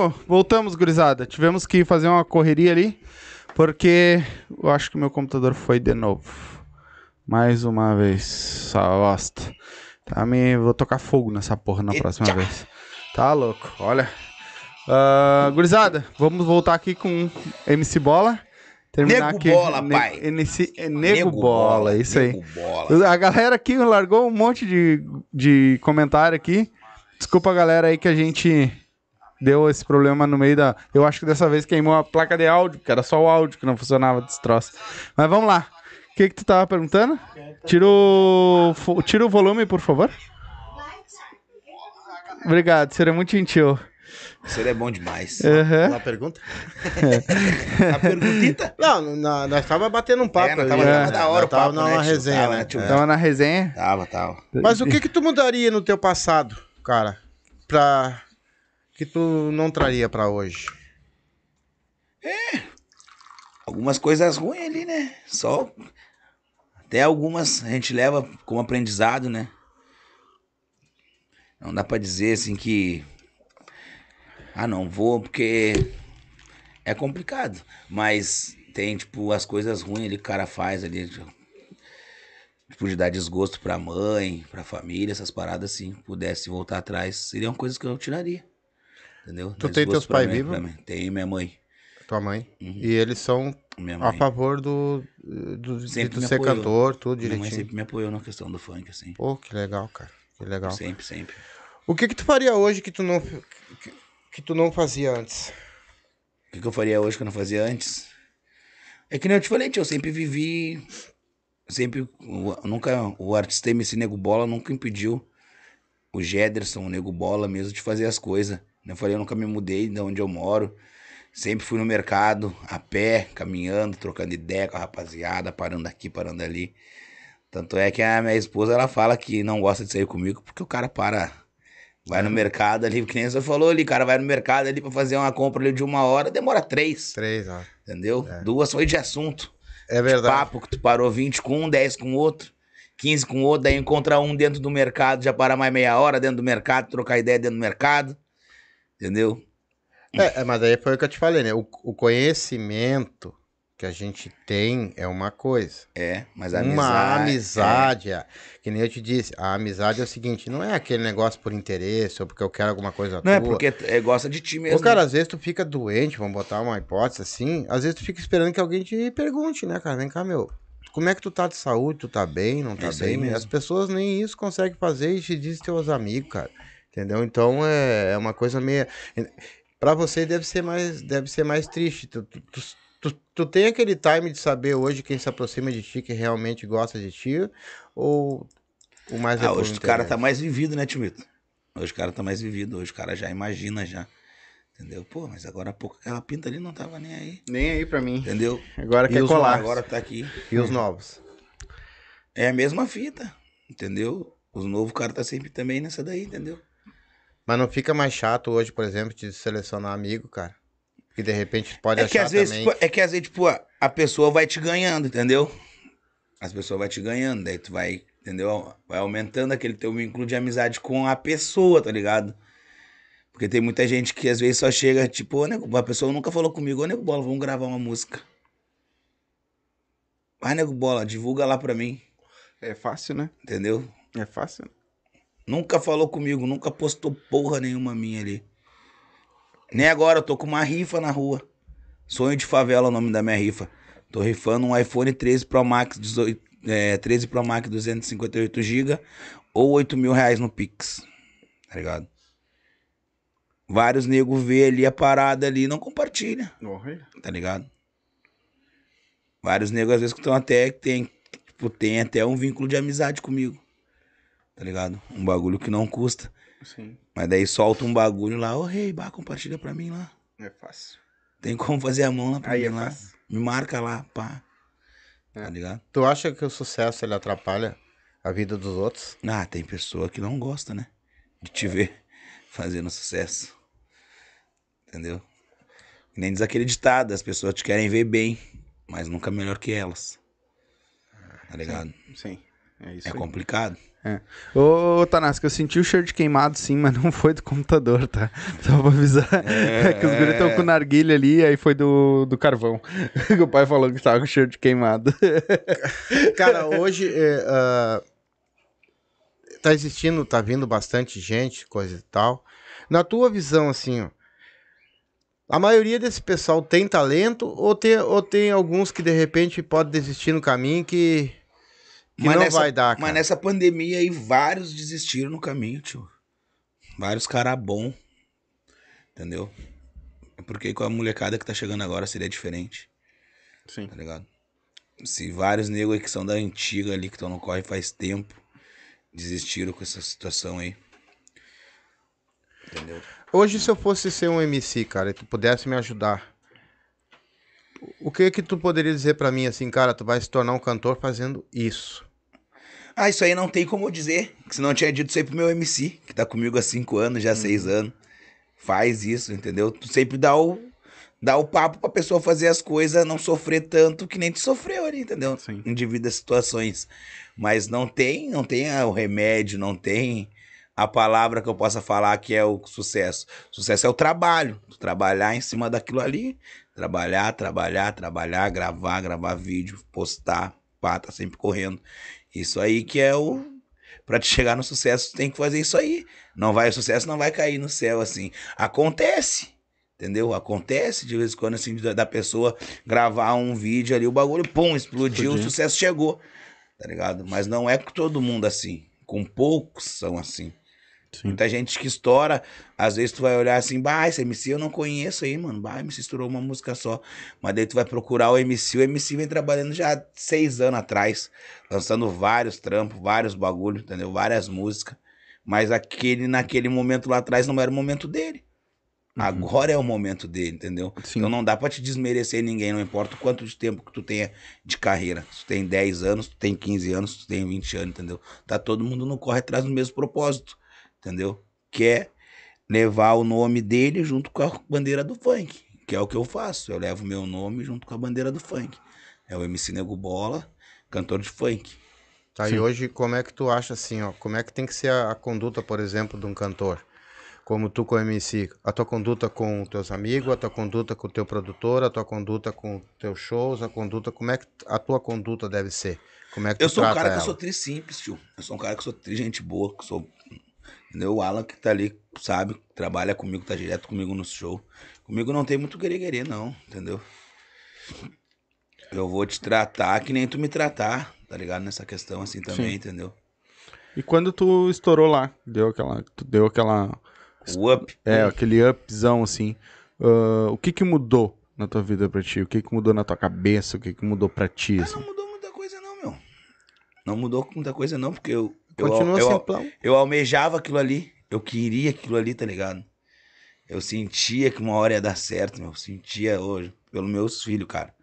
Voltou, voltamos, gurizada. Tivemos que fazer uma correria ali, porque eu acho que meu computador foi de novo. Mais uma vez, essa bosta. Tá, me... Vou tocar fogo nessa porra na próxima Eita. vez. Tá louco, olha. Ah, gurizada, vamos voltar aqui com MC Bola. Terminar Nego aqui. Bola, Ne- pai. NC é Nego, Bola, isso aí. Nego Bola. A galera aqui largou um monte de, de comentário aqui. Desculpa a galera aí que a gente deu esse problema no meio da. Eu acho que dessa vez queimou a placa de áudio, que era só o áudio que não funcionava desse troço. Mas vamos lá. O que, que tu tava perguntando? Tira o, tira o volume, por favor. Obrigado, seria muito gentil. Isso é bom demais. Uma pergunta? A perguntita? Não, na- nós tava batendo um papo. É, nós ali, tava- né? tava da hora o Nós tava papo, né, resenha, Tava, né? né, tio? É. Tava na resenha. Tava, tava. Mas o que que tu mudaria no teu passado, cara? Pra... Que tu não traria pra hoje? Algumas coisas ruins ali, né? Só. Até algumas a gente leva como aprendizado, né? Não dá pra dizer assim que. Ah, não vou porque. É complicado. Mas tem, tipo, as coisas ruins ali que o cara faz ali. Tipo, de dar desgosto pra mãe, pra família, essas paradas assim. Pudesse voltar atrás, seriam coisas que eu tiraria. Entendeu? Tu tem teus pais vivos? Tenho minha mãe. Tua mãe. Uhum. E eles são a favor do, do de tu ser apoiou. cantor, tudo Minha mãe direitinho. sempre me apoiou na questão do funk, assim. Pô, que legal, cara. Que legal. Sempre, sempre. O que que tu faria hoje que tu não que, que tu não fazia antes? O que, que eu faria hoje que eu não fazia antes? É que nem eu te falei, tio, eu sempre vivi. Sempre. Nunca. O artista MC Nego Bola nunca impediu o Jederson, o Nego Bola mesmo, de fazer as coisas. Eu falei, eu nunca me mudei de onde eu moro. Sempre fui no mercado, a pé, caminhando, trocando ideia com a rapaziada, parando aqui, parando ali. Tanto é que a minha esposa, ela fala que não gosta de sair comigo, porque o cara para, vai no mercado ali, que nem você falou ali, cara vai no mercado ali pra fazer uma compra ali de uma hora, demora três, Três, ó. entendeu? Duas foi de assunto. É verdade. Papo que tu parou 20 com um, 10 com outro, 15 com outro, daí encontra um dentro do mercado, já para mais meia hora dentro do mercado, trocar ideia dentro do mercado, entendeu? É, é, mas aí foi o que eu te falei, né? O, o conhecimento que a gente tem é uma coisa. É, mas a uma amizade... amizade, é. que nem eu te disse, a amizade é o seguinte, não é aquele negócio por interesse ou porque eu quero alguma coisa Não é tua. porque é, gosta de ti mesmo. Ô, cara, às vezes tu fica doente, vamos botar uma hipótese assim, às vezes tu fica esperando que alguém te pergunte, né, cara? Vem cá, meu, como é que tu tá de saúde? Tu tá bem, não tá É isso aí bem? As pessoas nem isso conseguem fazer e te dizem teus amigos, cara. Entendeu? Então é, é uma coisa meio. Pra você deve ser mais, deve ser mais triste. Tu, tu, tu, tu- tu tem aquele time de saber hoje quem se aproxima de ti, que realmente gosta de ti, ou o mais é Ah, por hoje o cara tá mais vivido, né, Timito? Hoje o cara tá mais vivido, hoje o cara já imagina já. Entendeu? Pô, mas agora há pouco aquela pinta ali não tava nem aí. Nem aí pra mim. Entendeu? Agora E quer colar. Agora tá aqui. E os novos? É a mesma fita. Entendeu? Os novos caras tá sempre também nessa daí, entendeu? Mas não fica mais chato hoje, por exemplo, de selecionar amigo, cara? Que de repente pode É que achar às vezes, também. tipo, é que às vezes, tipo, a, a pessoa vai te ganhando, entendeu? As pessoas vai te ganhando, daí tu vai, entendeu? Vai aumentando aquele teu vínculo de amizade com a pessoa, tá ligado? Porque tem muita gente que às vezes só chega, tipo, ô, nego, a pessoa nunca falou comigo, ô, nego bola, vamos gravar uma música. Vai, nego bola, divulga lá pra mim, É fácil, né? entendeu? É fácil. Nunca falou comigo, nunca postou porra nenhuma minha ali. Nem agora, eu tô com uma rifa na rua. Sonho de favela é o nome da minha rifa. Tô rifando um iPhone 13 Pro Max, 18, é, 13 Pro Max 258GB ou 8 mil reais no Pix. Tá ligado? Vários negros vê ali a parada ali e não compartilha, tá ligado? Vários negros às vezes que estão até, que tem, tipo, tem até um vínculo de amizade comigo. Tá ligado? Um bagulho que não custa. Sim, Mas daí solta um bagulho lá, ô rei, bah, compartilha pra mim lá. é fácil. Tem como fazer a mão lá pra Aí mim é lá. fácil. Me marca lá, pá. É. Tá ligado? Tu acha que o sucesso ele atrapalha a vida dos outros? Ah, tem pessoa que não gosta, né? De te ver fazendo sucesso. Entendeu? Nem diz aquele ditado, as pessoas te querem ver bem, mas nunca melhor que elas. Tá ligado? Sim. É isso É aí. complicado. Ô, Tanasco, eu senti o cheiro de queimado sim, mas não foi do computador, tá? Só pra avisar. É, que os guris estão com narguilha ali, aí foi do, do carvão. o pai falou que tava com cheiro de queimado. Cara, hoje é, ah, tá existindo, tá vindo bastante gente, coisa e tal. Na tua visão, assim, ó, a maioria desse pessoal tem talento ou tem, ou tem alguns que de repente pode desistir no caminho que, que não nessa, vai dar, cara? Mas nessa pandemia aí, vários desistiram no caminho, tio. Vários caras bom. Entendeu? Porque com a molecada que tá chegando agora seria diferente, Sim. tá ligado? Se vários negros aí que são da antiga ali, que estão no corre faz tempo, desistiram com essa situação aí. Entendeu? Hoje, se eu fosse ser um MC, cara, e tu pudesse me ajudar, o que que tu poderia dizer pra mim assim, cara, tu vai se tornar um cantor fazendo isso? Ah, isso aí não tem como eu dizer. Que senão eu tinha dito isso aí pro meu MC, que tá comigo há cinco anos, já seis anos. Faz isso, entendeu? Tu sempre dá o, dá o papo pra pessoa fazer as coisas, não sofrer tanto que nem tu sofreu ali, entendeu? Sim. Em devidas situações. Mas não tem, não tem ah, o remédio, não tem a palavra que eu possa falar que é o sucesso. Sucesso é o trabalho. Tu trabalhar em cima daquilo ali. Trabalhar, trabalhar, trabalhar, gravar, gravar vídeo, postar, pá, tá sempre correndo. Isso aí que é o. Pra te chegar no sucesso, tem que fazer isso aí. Não vai, o sucesso não vai cair no céu assim. Acontece. Entendeu? Acontece de vez em quando, assim, da, da pessoa gravar um vídeo ali, o bagulho, pum, explodiu, Explodiu. o sucesso chegou. Tá ligado? Mas não é com todo mundo assim. Com poucos são assim. Sim. Muita gente que estoura, às vezes tu vai olhar assim, bah, esse MC eu não conheço aí, mano. Bah, MC estourou uma música só. Mas daí tu vai procurar o MC, o MC vem trabalhando já seis anos atrás, lançando vários trampos, vários bagulho, entendeu? Várias músicas. Mas aquele, naquele momento lá atrás não era o momento dele. Agora é o momento dele, entendeu? Sim. Então não dá pra te desmerecer ninguém, não importa o quanto de tempo que tu tenha de carreira. Se tu tem 10 anos, tu tem 15 anos, tu tem 20 anos, entendeu? Tá todo mundo no corre atrás do mesmo propósito, entendeu? Que é levar o nome dele junto com a bandeira do funk, que é o que eu faço. Eu levo meu nome junto com a bandeira do funk. É o MC Nego Bola, cantor de funk. Tá, Sim. e hoje como é que tu acha assim, ó, como é que tem que ser a, a conduta, por exemplo, de um cantor? Como tu com o MC, a tua conduta com teus amigos, a tua conduta com o teu produtor, a tua conduta com teus shows, a conduta, como é que a tua conduta deve ser? Como é que Eu tu sou um cara que eu ela? sou tri simples, tio. Eu sou um cara que sou tri gente boa, que sou. Entendeu? O Alan que tá ali, sabe, trabalha comigo, tá direto comigo no show. Comigo não tem muito querer não, entendeu? Eu vou te tratar que nem tu me tratar, tá ligado? Nessa questão assim também, Sim. entendeu? E quando tu estourou lá, deu aquela. Tu deu aquela. O up. É, aquele upzão assim. ah, o que que mudou na tua vida pra ti? O que que mudou na tua cabeça? O que que mudou pra ti? Ah, Assim? não mudou muita coisa não, meu. Não mudou muita coisa não, porque eu. Eu, Continua eu, simplão. Eu almejava aquilo ali. Eu queria aquilo ali, tá ligado? Eu sentia que uma hora ia dar certo, meu. Eu sentia hoje, pelos meus filhos, cara.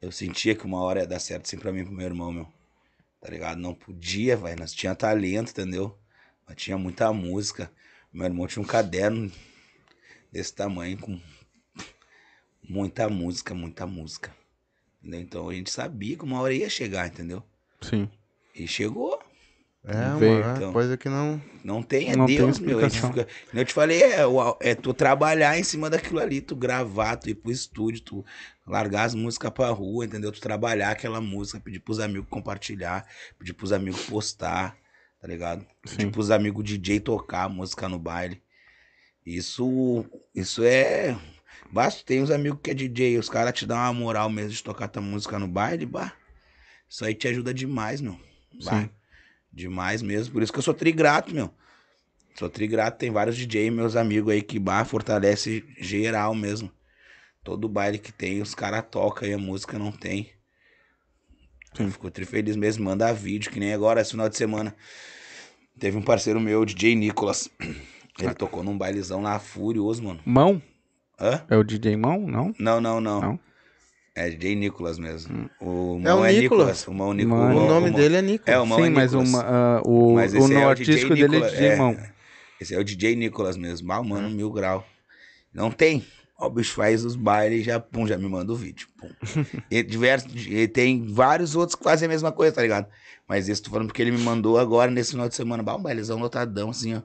Eu sentia que uma hora ia dar certo, assim, pra mim e pro meu irmão, meu. Tá ligado? Não podia, velho. Nós tinha talento, entendeu? Nós tinha muita música. Meu irmão tinha um caderno desse tamanho com muita música, muita música. Entendeu? Então a gente sabia que uma hora ia chegar, entendeu? Sim. E chegou. É, Veio. uma Então. coisa que não. Não tem, é Não tem Deus, meu. Gente explicação. fica- como eu te falei, é, é tu trabalhar em cima daquilo ali, tu gravar, tu ir pro estúdio, tu largar as músicas pra rua, entendeu? Tu trabalhar aquela música, pedir pros amigos compartilhar, pedir pros amigos postar, tá ligado? Pedir Sim. pros amigos DJ tocar a música no baile. Isso, isso é. Basta, tem uns amigos que é DJ, os caras te dão uma moral mesmo de tocar tua música no baile, bah. Isso aí te ajuda demais, meu. Bah. Sim. Demais mesmo. Por isso que eu sou trigrato, meu. Sou trigrato. Tem vários DJ, meus amigos aí, que bah, fortalece geral mesmo. Todo baile que tem, os caras tocam e a música não tem. Sim. Fico mesmo. Manda vídeo, que nem agora, esse final de semana. Teve um parceiro meu, DJ Nicolas. Ele tocou num bailezão lá, furioso, mano. Mão? Hã? É o DJ Mão? Não? Não, não, não. Não? É DJ Nicolas mesmo. O É o Mão é Nicolas. Nicolas. O Mão Nico- Mano. O nome Mão- dele é Nico. É, o Mão Sim, é mas Nicolas. uma, ah, o, Mas o esse nome é o DJ artístico dele é Nicolas, DJ é. Mão. Esse é o DJ Nicolas mesmo. Ah, mano, mil grau. Não tem. Ó, o bicho faz os bailes e já, pum, já me manda o vídeo. Pum. e, diversos, e tem vários outros que fazem a mesma coisa, tá ligado? Mas esse tô falando porque ele me mandou agora, nesse final de semana, bah, um bailezão lotadão, assim, ó.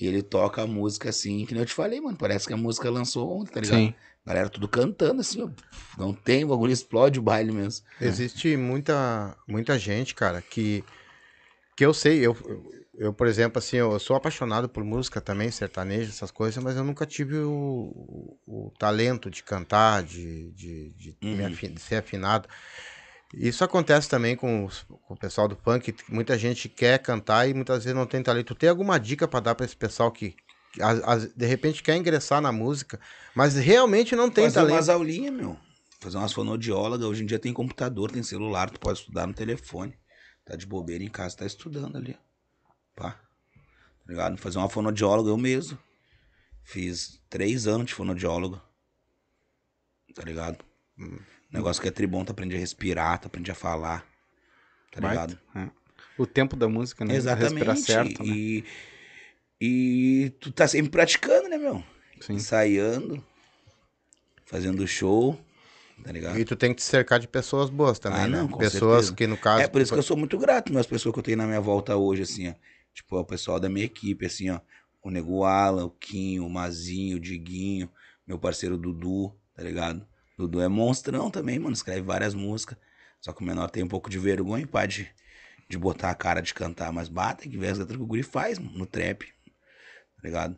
E ele toca a música assim, que nem eu te falei, mano. Parece que a música lançou ontem, tá ligado? Sim. Galera tudo cantando, assim, ó. Não tem, o bagulho explode o baile mesmo. Existe muita, muita gente, cara, que, que eu sei, eu, eu, por exemplo, assim, eu sou apaixonado por música também, sertanejo, essas coisas, mas eu nunca tive o, o, o talento de cantar, de, de, de, Uhum. de ser afinado. Isso acontece também com, os- com o pessoal do punk, muita gente quer cantar e muitas vezes não tem talento. Tem alguma dica pra dar pra esse pessoal que, de repente quer ingressar na música, mas realmente não tem Fazer talento? umas aulinhas, meu. Fazer umas fonoaudiólogas. Hoje em dia tem computador, tem celular, tu pode estudar no telefone. Tá de bobeira em casa, tá estudando ali. Pá. Tá ligado? Fazer uma fonoaudióloga eu mesmo. Fiz três anos de fonoaudióloga. Tá ligado? Hum. Negócio que é tribom, tu aprende a respirar, tu aprende a falar. Tá ligado? É. O tempo da música, né? Exatamente. Respirar certo, né? e, e tu tá sempre praticando, né, meu? Sim. Ensaiando, fazendo show, tá ligado? E tu tem que te cercar de pessoas boas também, Ah, né? não, com pessoas certeza. que, no caso. É por isso que eu sou muito grato, mas as pessoas que eu tenho na minha volta hoje, assim, ó. Tipo, o pessoal da minha equipe, assim, ó. O Nego Alan, o Quinho, o Mazinho, o Diguinho, meu parceiro Dudu, tá ligado? Dudu é monstrão também, mano. Escreve várias músicas. Só que o menor tem um pouco de vergonha, pá, de, de botar a cara de cantar. Mas bata que ver as letras que o Guri faz, mano, no trap. Tá ligado?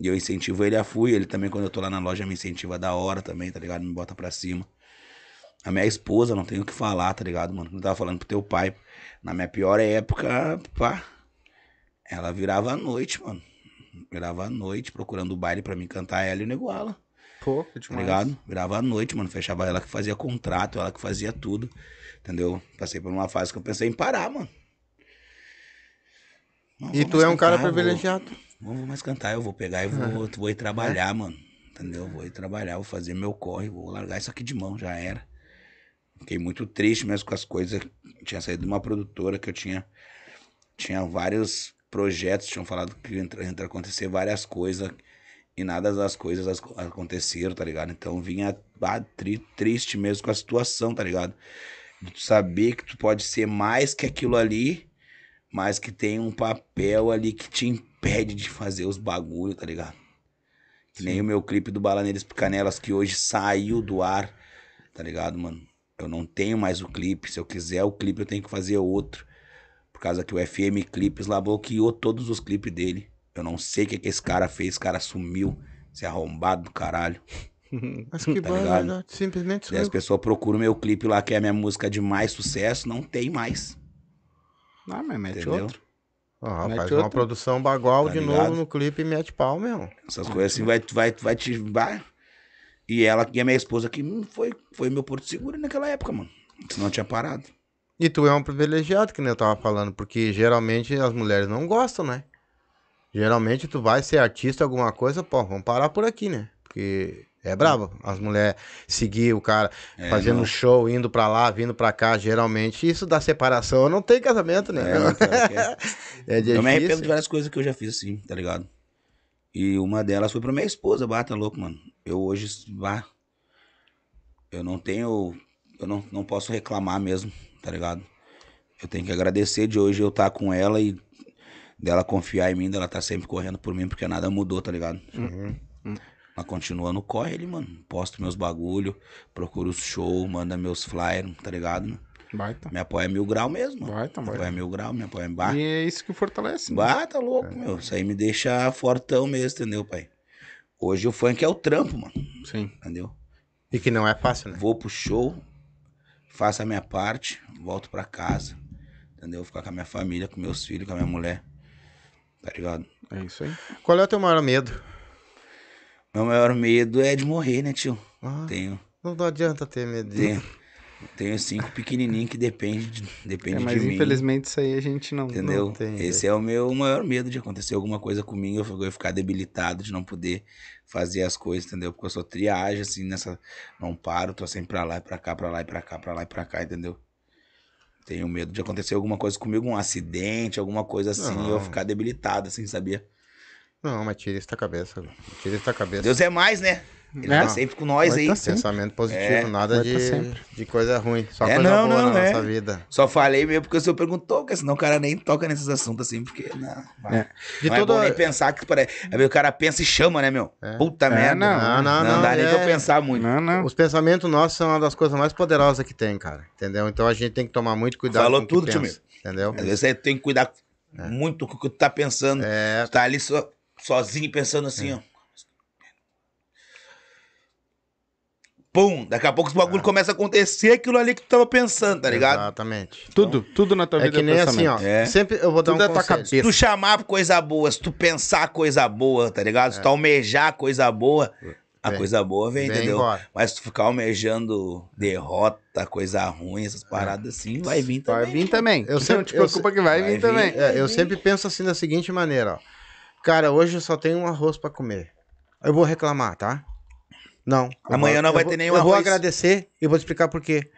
E eu incentivo ele a fui. Ele também, quando eu tô lá na loja, me incentiva da hora também, tá ligado? Me bota pra cima. A minha esposa, não tenho o que falar, tá ligado, mano? Eu tava falando pro teu pai. Na minha pior época, pá. Ela virava à noite, mano. Virava à noite procurando o baile pra mim cantar ela e o Neguala. Pô, que Tá demais. ligado? Virava à noite, mano. Fechava ela que fazia contrato, ela que fazia tudo. Entendeu? Passei por uma fase que eu pensei em parar, mano. Não E tu é um cara eu vou- privilegiado. Não vou mais cantar, eu vou pegar e vou, vou ir É. trabalhar, mano. Entendeu? Vou ir trabalhar, vou fazer meu corre, vou largar isso aqui de mão, já era. Fiquei muito triste mesmo com as coisas. Tinha saído de uma produtora que eu tinha. Tinha vários projetos, tinham falado que ia acontecer várias coisas. E nada das coisas as- aconteceram, tá ligado? Então vinha ah, tri- triste mesmo com a situação, tá ligado? De tu saber que tu pode ser mais que aquilo ali, mas que tem um papel ali que te impede de fazer os bagulho, tá ligado? Que nem o meu clipe do Balaneiras Canelas, que hoje saiu do ar, tá ligado, mano? Eu não tenho mais o clipe. Se eu quiser o clipe, eu tenho que fazer outro. Por causa que o FM Clipes lá bloqueou todos os clipes dele. Eu não sei o que, que esse cara fez. Esse cara sumiu. Esse arrombado do caralho. Mas que Tá bom, ligado? né? simplesmente Daí as sumiu. pessoas procuram meu clipe lá, que é a minha música de mais sucesso. Não tem mais. Ah, mas mete Entendeu? outro. Ah, Mete faz uma outro. produção bagual Tá de ligado? novo no clipe e mete pau, meu. Essas coisas assim vai, vai, vai te. Vai. E ela, e a minha esposa que hum, foi, foi meu porto seguro naquela época, mano. Senão tinha parado. E tu é um privilegiado, que nem eu tava falando, porque geralmente as mulheres não gostam, né? Geralmente tu vai ser artista, alguma coisa, pô, vamos parar por aqui, né? Porque é brabo. As mulheres seguir o cara É, fazendo não. show, indo pra lá, vindo pra cá, geralmente isso dá separação. Não tem casamento, né? É, é- É difícil. Eu me arrependo de várias coisas que eu já fiz assim, tá ligado? E uma delas foi pra minha esposa, bah, tá louco, mano. Eu hoje, bah, eu não tenho, eu não, não posso reclamar mesmo, tá ligado? Eu tenho que agradecer de hoje eu estar com ela e dela confiar em mim, dela tá sempre correndo por mim, porque nada mudou, tá ligado? Uhum. Mas continua no corre ali, mano. Posto meus bagulho, procuro os show, manda meus flyers, tá ligado? Baita. Me apoia mil grau mesmo. mano. Baita, Me apoia mil grau, me apoia em bar. E é isso que fortalece. né? Bah, tá louco, meu. Isso aí me deixa fortão mesmo, entendeu, pai? Hoje o funk é o trampo, mano. Sim. Entendeu? E que não é fácil, né? Vou pro show, faço a minha parte, volto pra casa. Entendeu? Ficar com a minha família, com meus filhos, com a minha mulher. Tá ligado? É isso aí. Qual é o teu maior medo? Meu maior medo é de morrer, né, tio? Ah, Tenho, não, não adianta ter medo. tenho, tenho cinco pequenininhos que depende de, depende É, de mas mim. infelizmente isso aí a gente não. Entendeu? Não tem Esse é o meu maior medo de acontecer alguma coisa comigo, eu eu ficar debilitado, de não poder fazer as coisas, entendeu? Porque eu sou triagem, assim, nessa. Não paro, tô sempre pra lá e pra cá, pra lá e pra cá, pra lá e pra cá, entendeu? Tenho medo de acontecer alguma coisa comigo, um acidente, alguma coisa assim, e eu ficar debilitado, assim, sabia? Não, mas tira isso da cabeça. Tira isso da cabeça. Deus é mais, né? Ele É. tá sempre com nós Vai aí. tá sempre. Pensamento positivo, É, nada vai de, tá sempre. de coisa ruim. Só É, coisa não, boa não, na é. nossa vida. Só falei mesmo porque o senhor perguntou, porque senão o cara nem toca nesses assuntos assim, porque não. É. De não é bom nem pensar que parece. Aí o cara pensa e chama, né, meu? É. Puta É, merda. não. Não, não, Não, não. dá nem é- pra eu pensar muito. Não, não. Os pensamentos nossos são uma das coisas mais poderosas que tem, cara. Entendeu? Então a gente tem que tomar muito cuidado Falou com o que tudo, tio pensa, Entendeu? Às vezes você tem que cuidar muito com o que tu tá pensando. É, Tu tá ali so- sozinho pensando assim, ó. Pum, daqui a pouco os bagulho começa a acontecer aquilo ali que tu tava pensando, tá ligado? Exatamente. Tudo, tudo na tua É vida que nem assim, pensamento. ó. É. Sempre eu vou dar Tudo um é tua conselho. Se tu cabeça. chamar coisa boa, se tu pensar coisa boa, tá ligado? Se tu almejar coisa boa, a Vem. coisa boa vem, Vem entendeu? embora. Mas se tu ficar almejando derrota, coisa ruim, essas paradas assim, vai vir também. Vai vir também. Eu Eu sempre- não te eu preocupa que vai, vai vir vir. também. É, eu sempre penso assim da seguinte maneira, ó. Cara, hoje eu só tenho um arroz pra comer. Eu vou reclamar, tá? Não. Eu Amanhã vou- não eu vai vou- ter nenhum Eu vou arroz. agradecer e vou te explicar por quê.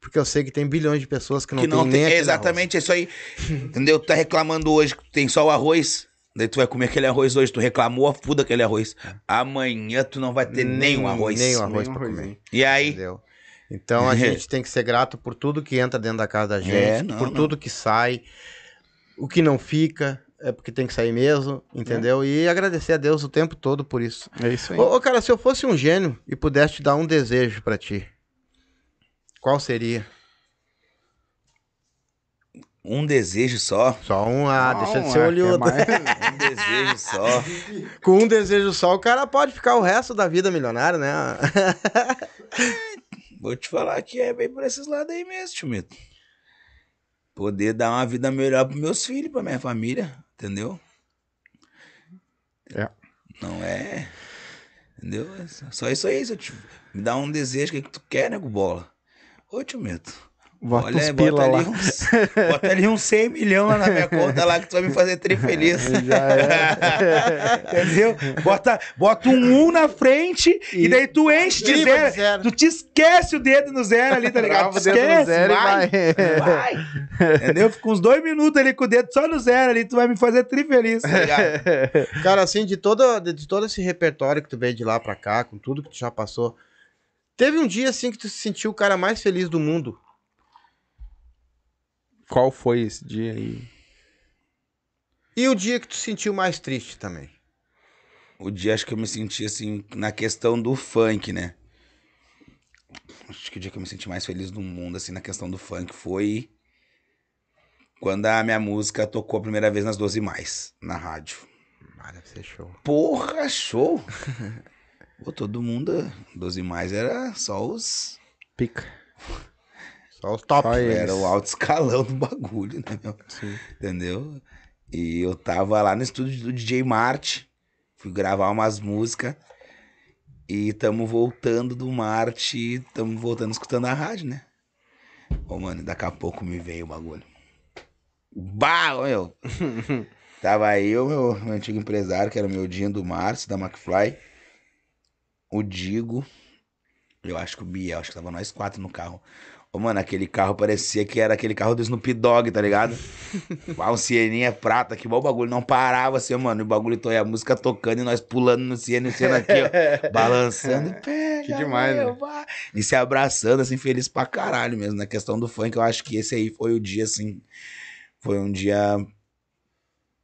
Porque eu sei que tem bilhões de pessoas que não que tem não nem tem. aquele Exatamente, é isso aí. Entendeu? Tu tá reclamando hoje que tem só o arroz. Daí tu vai comer aquele arroz hoje, tu reclamou, fuda aquele arroz. Amanhã tu não vai ter arroz. nem um arroz. Nem um arroz Nem pra comer. E aí? Entendeu? Então a gente tem que ser grato por tudo que entra dentro da casa da gente, É, não, por não. tudo que sai, o que não fica, é porque tem que sair mesmo, entendeu? E agradecer a Deus o tempo todo por isso. É isso aí. Ô, ô, cara, se eu fosse um gênio e pudesse te dar um desejo pra ti, qual seria? Um desejo só. Só um, ah, deixa de Não, ser é, olhudo. mais? Um desejo só. Com um desejo só, o cara pode ficar o resto da vida milionário, né? Vou te falar que é bem por esses lados aí mesmo, tio Mito. Poder dar uma vida melhor pros meus filhos, pra minha família, entendeu? É. Não é. Entendeu? É Só isso aí, seu tio. Me dá um desejo, o que, que tu quer, né, com bola? Ô, tio Mito. Bota Olha, bota lá. ali, uns, bota ali uns 100 milhões lá na minha conta lá que tu vai me fazer tri feliz. Entendeu? Bota, bota um 1 na frente e, daí tu enche de zero. zero. Tu te esquece o dedo no zero ali, tá ligado? Tu esquece, e vai. vai. Vai. Entendeu? Fica uns dois minutos ali com o dedo só no zero ali, tu vai me fazer tri feliz, tá ligado? Cara, assim, de todo, de todo esse repertório que tu veio de lá pra cá, com tudo que tu já passou, teve um dia, assim, que tu se sentiu o cara mais feliz do mundo. Qual foi esse dia aí? E o dia que tu se sentiu mais triste também. O dia acho que eu me senti assim, na questão do funk, né? Acho que o dia que eu me senti mais feliz do mundo, assim, na questão do funk foi quando a minha música tocou a primeira vez nas 12 mais, na rádio. Ah, deve ser show. Porra, show! Pô, todo mundo, 12 mais era só os. Pica. Só os top. Só. Era o alto escalão do bagulho, né, meu? Sim. Entendeu? E eu tava lá no estúdio do DJ Marte, fui gravar umas músicas e tamo voltando do Marte, tamo voltando escutando a rádio, né? Ô, mano, daqui a pouco me veio o bagulho. Bah, meu! Tava eu, meu, meu antigo empresário, que era o meu Dinho do Márcio, da McFly, o Digo, eu acho que o Biel, acho que tava nós quatro no carro. Ô, mano, aquele carro parecia que era aquele carro do Snoop Dogg, tá ligado? Ah, um Sieninha prata, que bom bagulho. Não parava assim, mano. E o bagulho, to- a música tocando e nós pulando no Siena e Siena aqui, ó. balançando. Pega, Que demais, meu, né? vai. E se abraçando, assim, feliz pra caralho mesmo. Na questão do funk, eu acho que esse aí foi o dia, assim. Foi um dia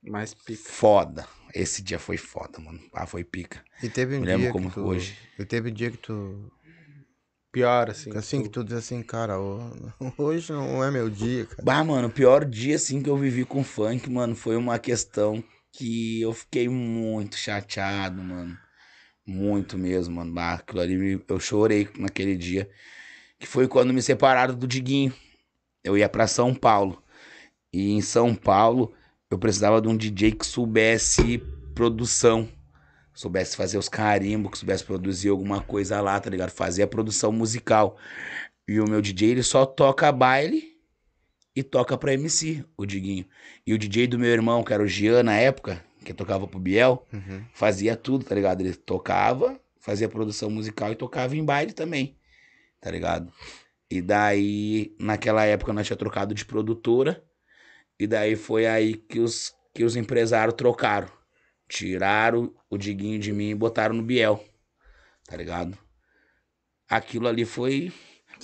Mais pica. foda. Esse dia foi foda, mano. Ah, foi pica. E teve um Me lembro dia como que tu... hoje. E teve um dia que tu... Pior, assim. Assim, que tu diz assim, cara, hoje não é meu dia, cara. Bah, mano, o pior dia, assim, que eu vivi com funk, mano, foi uma questão que eu fiquei muito chateado, mano. Muito mesmo, mano. Bah, aquilo ali, eu chorei naquele dia. Que foi quando me separaram do Diguinho. Eu ia pra São Paulo. E em São Paulo, eu precisava de um DJ que soubesse produção. Soubesse fazer os carimbos, que soubesse produzir alguma coisa lá, tá ligado? Fazer a produção musical. E o meu DJ, ele só toca baile e toca pra MC, o Diguinho. E o DJ do meu irmão, que era o Gian na época, que tocava pro Biel, Uhum. fazia tudo, tá ligado? Ele tocava, fazia produção musical e tocava em baile também, tá ligado? E daí, naquela época, nós tinha trocado de produtora. E daí foi aí que os, que os empresários trocaram. Tiraram o Diguinho de mim e botaram no Biel. tá ligado? Aquilo ali foi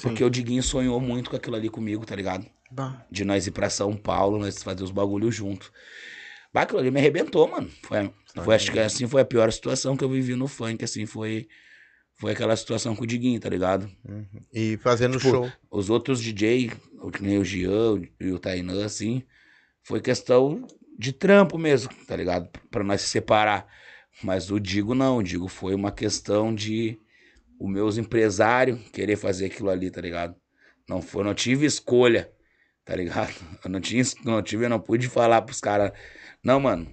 porque o Diguinho sonhou muito com aquilo ali comigo, tá ligado? Bah. De nós ir pra São Paulo, nós fazer os bagulhos junto. Bah, aquilo ali me arrebentou, mano. Foi, foi, acho que assim foi a pior situação que eu vivi no funk, assim, foi. Foi aquela situação com o Diguinho, tá ligado? E fazendo Tipo, show. Os outros DJ, o que nem o Jean e o Tainan, assim, foi questão de trampo mesmo, tá ligado? Pra nós se separar. Mas o Digo não, o Digo foi uma questão de os meus empresários querer fazer aquilo ali, tá ligado? Não foi, não tive escolha, tá ligado? Eu não tinha, não tive, eu não pude falar pros caras, não, mano,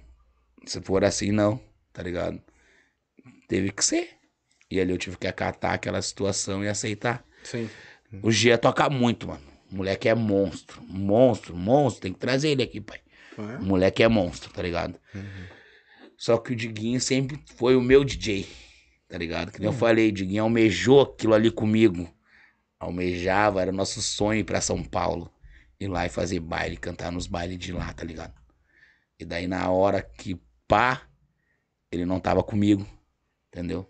se for assim, não, tá ligado? Teve que ser. E ali eu tive que acatar aquela situação e aceitar. Sim. O Gia toca muito, mano. O moleque é monstro. Monstro, monstro. Tem que trazer ele aqui, pai. O moleque é monstro, tá ligado? Só que o Diguinho sempre foi o meu DJ, tá ligado? Que nem eu falei, o Diguinho almejou aquilo ali comigo. Almejava, era nosso sonho ir pra São Paulo. Ir lá e fazer baile, cantar nos bailes de lá, tá ligado? E daí na hora que pá, ele não tava comigo, entendeu?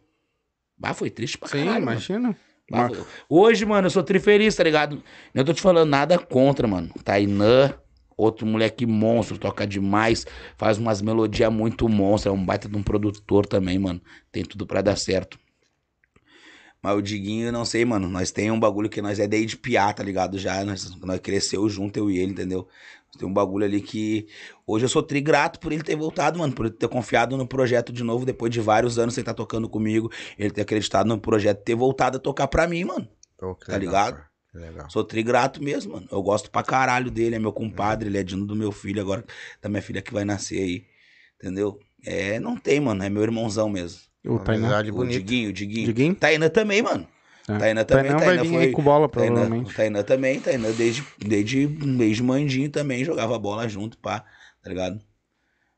Bah, foi triste pra Sim, caralho, mano. imagina. Bah, Hoje, mano, eu sou trifeliz, tá ligado? Não tô te falando nada contra, mano. Tainã, outro moleque monstro, toca demais, faz umas melodias muito monstras, é um baita de um produtor também, mano. Tem tudo pra dar certo. Mas o Diguinho, eu não sei, mano. Nós tem um bagulho que nós é desde piá, tá ligado? Já, nós, nós cresceu junto, eu e ele, entendeu? Tem um bagulho ali que. Hoje eu sou trigrato por ele ter voltado, mano. Por ele ter confiado no projeto de novo, depois de vários anos sem estar tocando comigo. Ele ter acreditado no projeto, ter voltado a tocar pra mim, mano. Que Tá ligado? cara. Legal. Sou trigrato mesmo, mano. Eu gosto pra caralho dele, é meu compadre, ele é dino do meu filho agora, da minha filha que vai nascer aí. Entendeu? É, não tem, mano. É meu irmãozão mesmo. O Tainá. O. Diguinho, o Diguinho. Diguinho? Taina também, mano. É. Taina também, Tainá vai vir foi- com bola, provavelmente. Taina também, Taina desde, desde, desde mandinho também jogava bola junto, pá, tá ligado?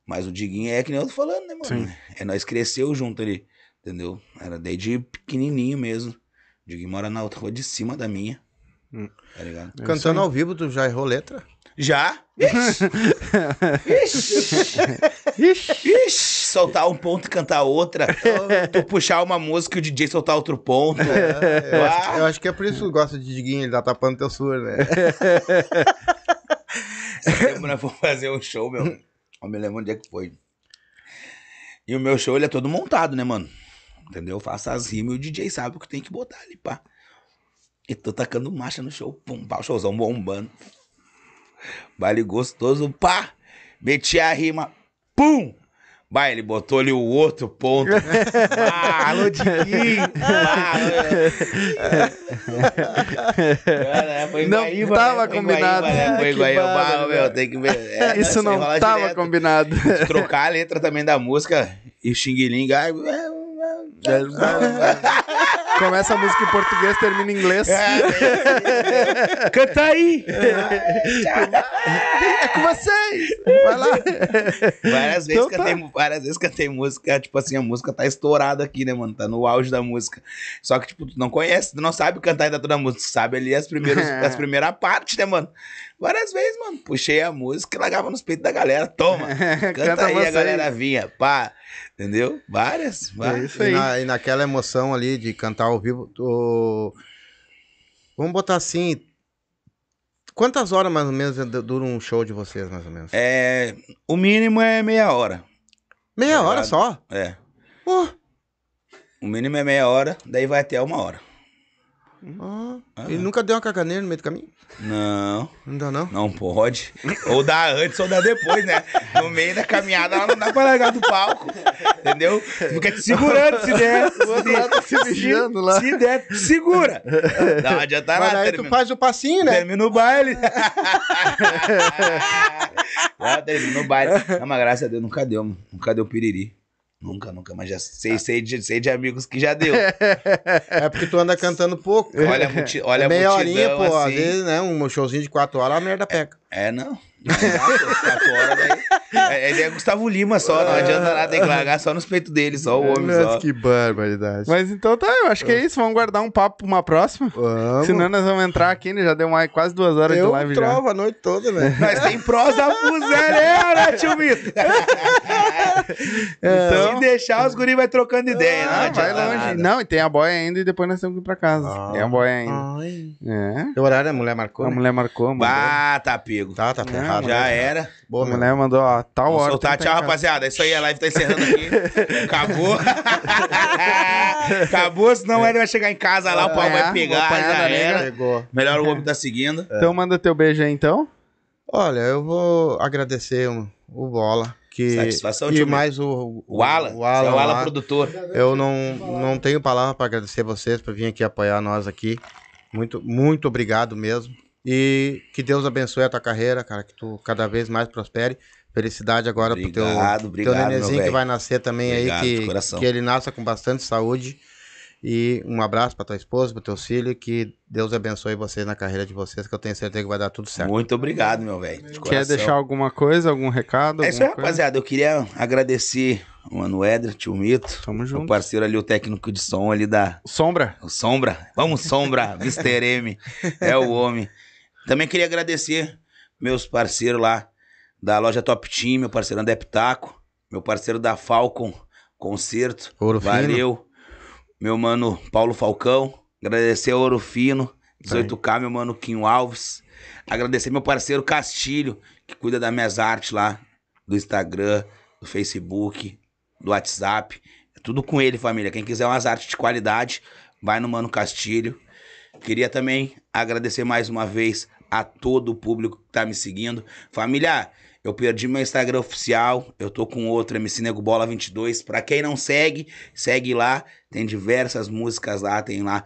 Mas o Diguinho é que nem eu tô falando, né, mano? Sim. É, nós cresceu junto ali, entendeu? Era desde pequenininho mesmo. O Diguinho mora na outra rua de cima da minha, Hum. tá ligado? É Cantando ao vivo, tu já errou letra? Já? Ixi! Ixi! Ixi! Soltar um ponto e cantar outra. tu puxar uma música e o DJ soltar outro ponto. Eu, acho, eu acho que é por isso que tu gosta de Diguinho, ele tá tapando teu surdo, né? Nós fomos fazer um show, meu. Eu me lembro onde é que foi. E o meu show, ele é todo montado, né, mano? Entendeu? Eu faço as rimas e o DJ sabe o que tem que botar ali, pá. E tô tacando marcha no show, pum, pá, o showzão bombando. Baile gostoso, pá. Meti a rima, pum. Bah, ele botou ali o outro ponto. Ah. Ah, foi em Não Guaíba, tava né? Foi combinado. Guaíba, né? Foi Guaíba. bárbaro, Bah, meu, tem que ver. É, Isso não tava direto. combinado. Trocar a letra também da música e xing-ling. ai, Começa a música em português, termina em inglês. É. Canta aí! É com vocês! Vai lá! Várias vezes, Então tá. cantei, várias vezes cantei música, tipo assim, a música tá estourada aqui, né, mano? Tá no auge da música. Só que, tipo, tu não conhece, tu não sabe cantar ainda toda a música, sabe ali as primeiras, as primeiras partes, né, mano? Várias vezes, mano, puxei a música e largava nos peitos da galera, toma, canta, Canta aí, vocês. a galera vinha, pá, entendeu? Várias, É várias. isso E, aí. na- e naquela emoção ali de cantar ao vivo, tu... vamos botar assim. Quantas horas mais ou menos du- dura um show de vocês, mais ou menos? É, o mínimo é meia hora, Meia tá hora ligado? só? é. Pô, O mínimo é meia hora, daí vai até uma hora. Ah, Ah. Ele nunca deu uma caganeira no meio do caminho? Não, Não dá, não? não pode. Ou dá antes ou dá depois, né? No meio da caminhada ela não dá pra largar do palco. Entendeu? Fica te segurando se der. O outro lá tá se mijando lá. Se der, te segura. Não adianta Mas nada. aí tu faz o passinho, né? Termina o baile. Termina o baile. Não, mas graças a Deus nunca deu. Nunca deu piriri. Nunca, nunca. Mas já sei, sei, de, sei de amigos que já deu. É porque tu anda cantando pouco. Olha a, multi, olha a meia multidão, horinha, pô, às assim. vezes, né? Um showzinho de quatro horas, a merda peca. É, não. Não horas daí. É, ele é Gustavo Lima só, não adianta nada, tem que largar só nos peitos dele, só o homem Nossa, só. que barbaridade. Mas então tá, eu acho que é isso. Vamos guardar um papo pra uma próxima. Vamos. Senão nós vamos entrar aqui, né? Já deu mais, quase duas horas Eu de live já. trovo a noite toda, né? Nós tem prosa fuzelera, tio Vitor. Então- Se deixar, os guri vai trocando ideia, não, Ah, vai adianta longe. nada. Não, e tem a boia ainda e depois nós temos que ir pra casa. Ah. Tem a boia ainda. Ai. É. Que horário a mulher marcou? A né? mulher marcou, mano. Ah, tá pego. Tá, tá Errado. Já era. Boa, a meu. mulher mandou, ó, tal Vamos hora. soltar. Tchau, rapaziada. É isso aí, a live tá encerrando aqui. Acabou. Acabou, senão ele vai chegar em casa lá, o pau vai apanhar, pegar. Já era. Pegou. Melhor o homem tá seguindo. Então manda teu beijo aí, então. Olha, eu vou agradecer o, o Bola. Que, Satisfação, e mais o, O Alan. O Alan, é o Alan lá. produtor. Eu não, não tenho palavra para agradecer vocês por vir aqui apoiar nós aqui. Muito, muito obrigado mesmo. E que Deus abençoe a tua carreira, cara. Que tu cada vez mais prospere. Felicidade agora pro teu, Obrigado, teu obrigado, nenenzinho que vai nascer também Obrigado, aí. Que, que ele nasça com bastante saúde. E um abraço pra tua esposa, pro teu filho. Que Deus abençoe vocês na carreira de vocês, que eu tenho certeza que vai dar tudo certo. Muito obrigado, meu velho. de Quer coração. deixar alguma coisa, algum recado? É isso aí, rapaziada. Eu queria agradecer o Mano Éder, tio Mito. Tamo O junto. parceiro ali, o técnico de som ali da, Sombra. O Sombra. Vamos, Sombra. Mr. M. É o homem. Também queria agradecer meus parceiros lá da loja Top Team, meu parceiro André Pitaco, meu parceiro da Falcon Concerto. Ouro fino. Valeu. Meu mano Paulo Falcão. Agradecer ao Ouro Fino, 18K, meu mano Quinho Alves. Agradecer meu parceiro Castilho, que cuida das minhas artes lá, do Instagram, do Facebook, do WhatsApp. É tudo com ele, família. Quem quiser umas artes de qualidade, vai no Mano Castilho. Queria também agradecer mais uma vez a todo o público que tá me seguindo. Família, eu perdi meu Instagram oficial, eu tô com outro, MC Nego Bola 22. Pra quem não segue, segue lá. Tem diversas músicas lá, tem lá.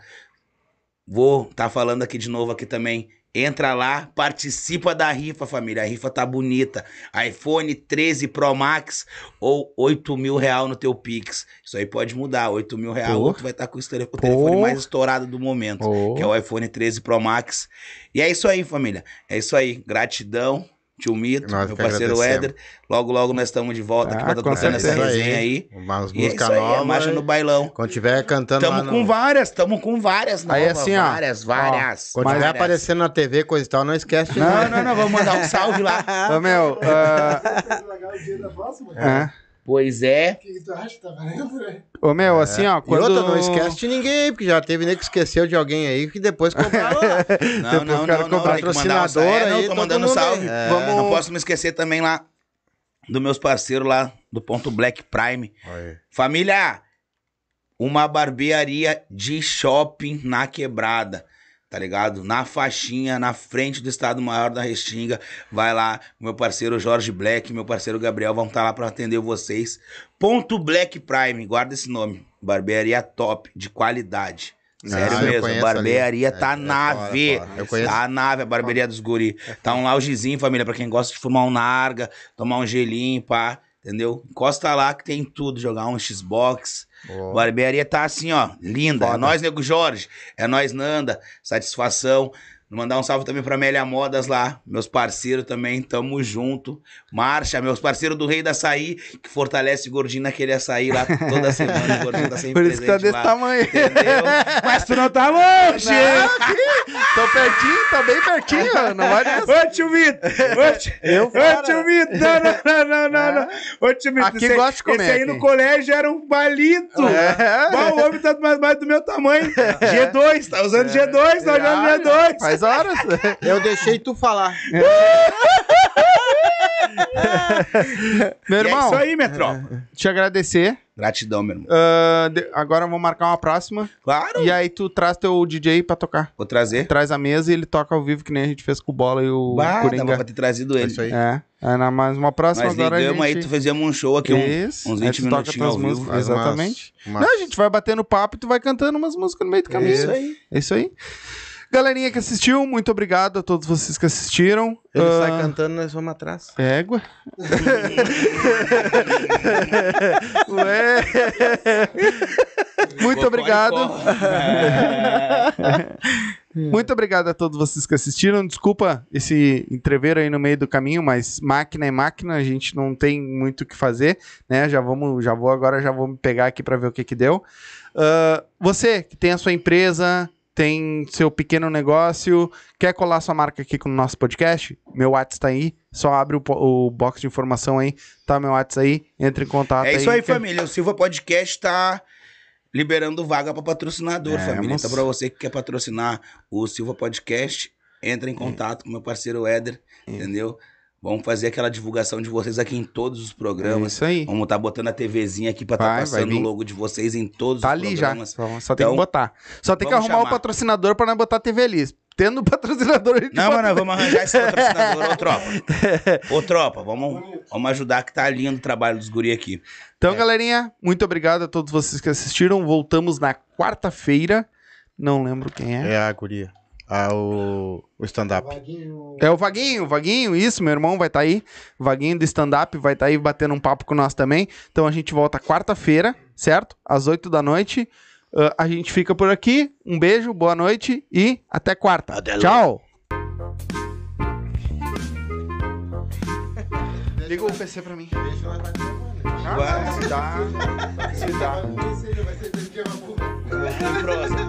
Vou tá falando aqui de novo aqui também. Entra lá, participa da rifa, família. A rifa tá bonita. iPhone 13 Pro Max ou 8 mil real no teu Pix. Isso aí pode mudar. 8 mil real, Pô. ou tu vai estar com o telefone, o telefone Pô. mais estourado do momento Ô. que é o iPhone 13 Pro Max. E é isso aí, família. É isso aí. Gratidão, tio Mito, Nós meu parceiro. Éder. Logo, logo nós estamos de volta aqui Ah, pra estar essa resenha aí. Umas é músicas aí, é novas. marcha no bailão. Quando tiver cantando Tamo no... com várias, tamo com várias novas. Aí, assim, ó, várias, várias. Quando Mas- tiver aparecendo na TV, coisa e tal, não esquece de Não, não, não, vamos mandar um salve lá. Ô, meu, Estragar o dia da próxima? é. Pois é. O que, que tu acha? Tá valendo, né? Ô, meu, assim, ó, E quando... outra, não esquece de ninguém aí, porque já teve nem que esqueceu de alguém aí que depois compraram lá. Não, não, não, não, um salve. patrocinador É, não, aí, tô mandando salve. aí. É. Vamos... Não posso me esquecer também lá dos meus parceiros lá do ponto Black Prime. Família, uma barbearia de shopping na quebrada. Tá ligado? Na faixinha, na frente do Estado Maior da Restinga. Vai lá, meu parceiro Jorge Black, meu parceiro Gabriel vão estar lá pra atender vocês. Ponto Black Prime, guarda esse nome. Barbearia top, de qualidade. Sério Ah, mesmo, barbearia ali. tá É, é na fora. Tá a nave, a barbearia dos guri. Tá um loungezinho, família, pra quem gosta de fumar um narga, tomar um gelinho, pá, entendeu? Encosta lá que tem tudo, jogar um Xbox. Ó. Barbearia tá assim, ó, linda. Foda. É nós, Nego Jorge. É nós, Nanda. Satisfação. Mandar um salve também pra Amélia Modas lá. Meus parceiros também, tamo junto. Marcha, meus parceiros do Rei da Açaí, que fortalece o gordinho naquele açaí lá toda semana. O gordinho tá sempre Por isso que tá desse lá. tamanho. Entendeu? Mas tu não tá longe! Tô pertinho, tá bem pertinho, não vai nessa. Ô, tio Vitor! Ô, tio- Eu Ô, tio Vitor! Não, não, não, não, não. Ô, tio Vitor, Aqui esse, gosta de comer, esse aí aqui. no colégio era um palito. É. Bom, o homem tá mais, mais do meu tamanho. G2, tá usando G2, tá usando Já, G2. Faz horas. Eu deixei tu falar. Meu E é irmão, isso aí, metrópole. te agradecer. Gratidão, meu irmão. Ah, de- agora vamos marcar uma próxima. Claro. E aí tu traz teu DJ pra tocar. Vou trazer. Traz a mesa e ele toca ao vivo, que nem a gente fez com o Bola e o Bah, dava Coringa. pra ter trazido É ele. isso aí. É, é na mais uma próxima Nós agora a ligamos gente... aí, tu fizemos um show aqui, um- Isso, uns aí 20 tu toca minutinhos ao vivo. músicas, Exatamente. umas- Não, a gente vai batendo papo e tu vai cantando umas músicas no meio do caminho. Isso aí. É isso aí. Galerinha que assistiu, muito obrigado a todos vocês que assistiram. Ele Ah, sai cantando, nós vamos atrás. Égua. Ué. Muito obrigado. Muito obrigado a todos vocês que assistiram. Desculpa esse entreveiro aí no meio do caminho, mas máquina é máquina, a gente não tem muito o que fazer, né? Já vamos, já vou agora, já vou me pegar aqui para ver o que que deu. Ah, você que tem a sua empresa, tem seu pequeno negócio, quer colar sua marca aqui com o nosso podcast? Meu WhatsApp tá aí, só abre o, o box de informação aí, tá meu WhatsApp aí, entre em contato É isso aí, que- família. O Silva Podcast tá liberando vaga pra patrocinador, É, família. Então, pra você que quer patrocinar o Silva Podcast, entra em contato com meu parceiro Éder, entendeu? Vamos fazer aquela divulgação de vocês aqui em todos os É programas. isso aí. Vamos tá botando a TVzinha aqui pra tá Vai, vai passando o logo de vocês em todos Tá os ali já. programas. Só, só tem Então, que botar. Só tem que arrumar o chamar. patrocinador pra não botar a TV ali. Tendo o patrocinador, a gente Não, bota- mano, vamos arranjar esse patrocinador, ô tropa. Ô tropa, vamos, vamos ajudar que tá lindo o trabalho dos guri aqui. Então, galerinha, muito obrigado a todos vocês que assistiram. Voltamos na quarta-feira. Não lembro quem é. É a guria. Ah, o, o stand-up. É o Vaguinho, o Vaguinho, isso, meu irmão vai estar aí. O Vaguinho do stand-up vai estar aí batendo um papo com nós também. Então a gente volta quarta-feira, certo? Às 8 da noite. Ah, a gente fica por aqui. Um beijo, boa noite e até quarta. Tchau. Liga o PC pra mim. Deixa nós bater né? Ah, se dá. Se dá. Vai ser, vai ser, vai ser, vai ser,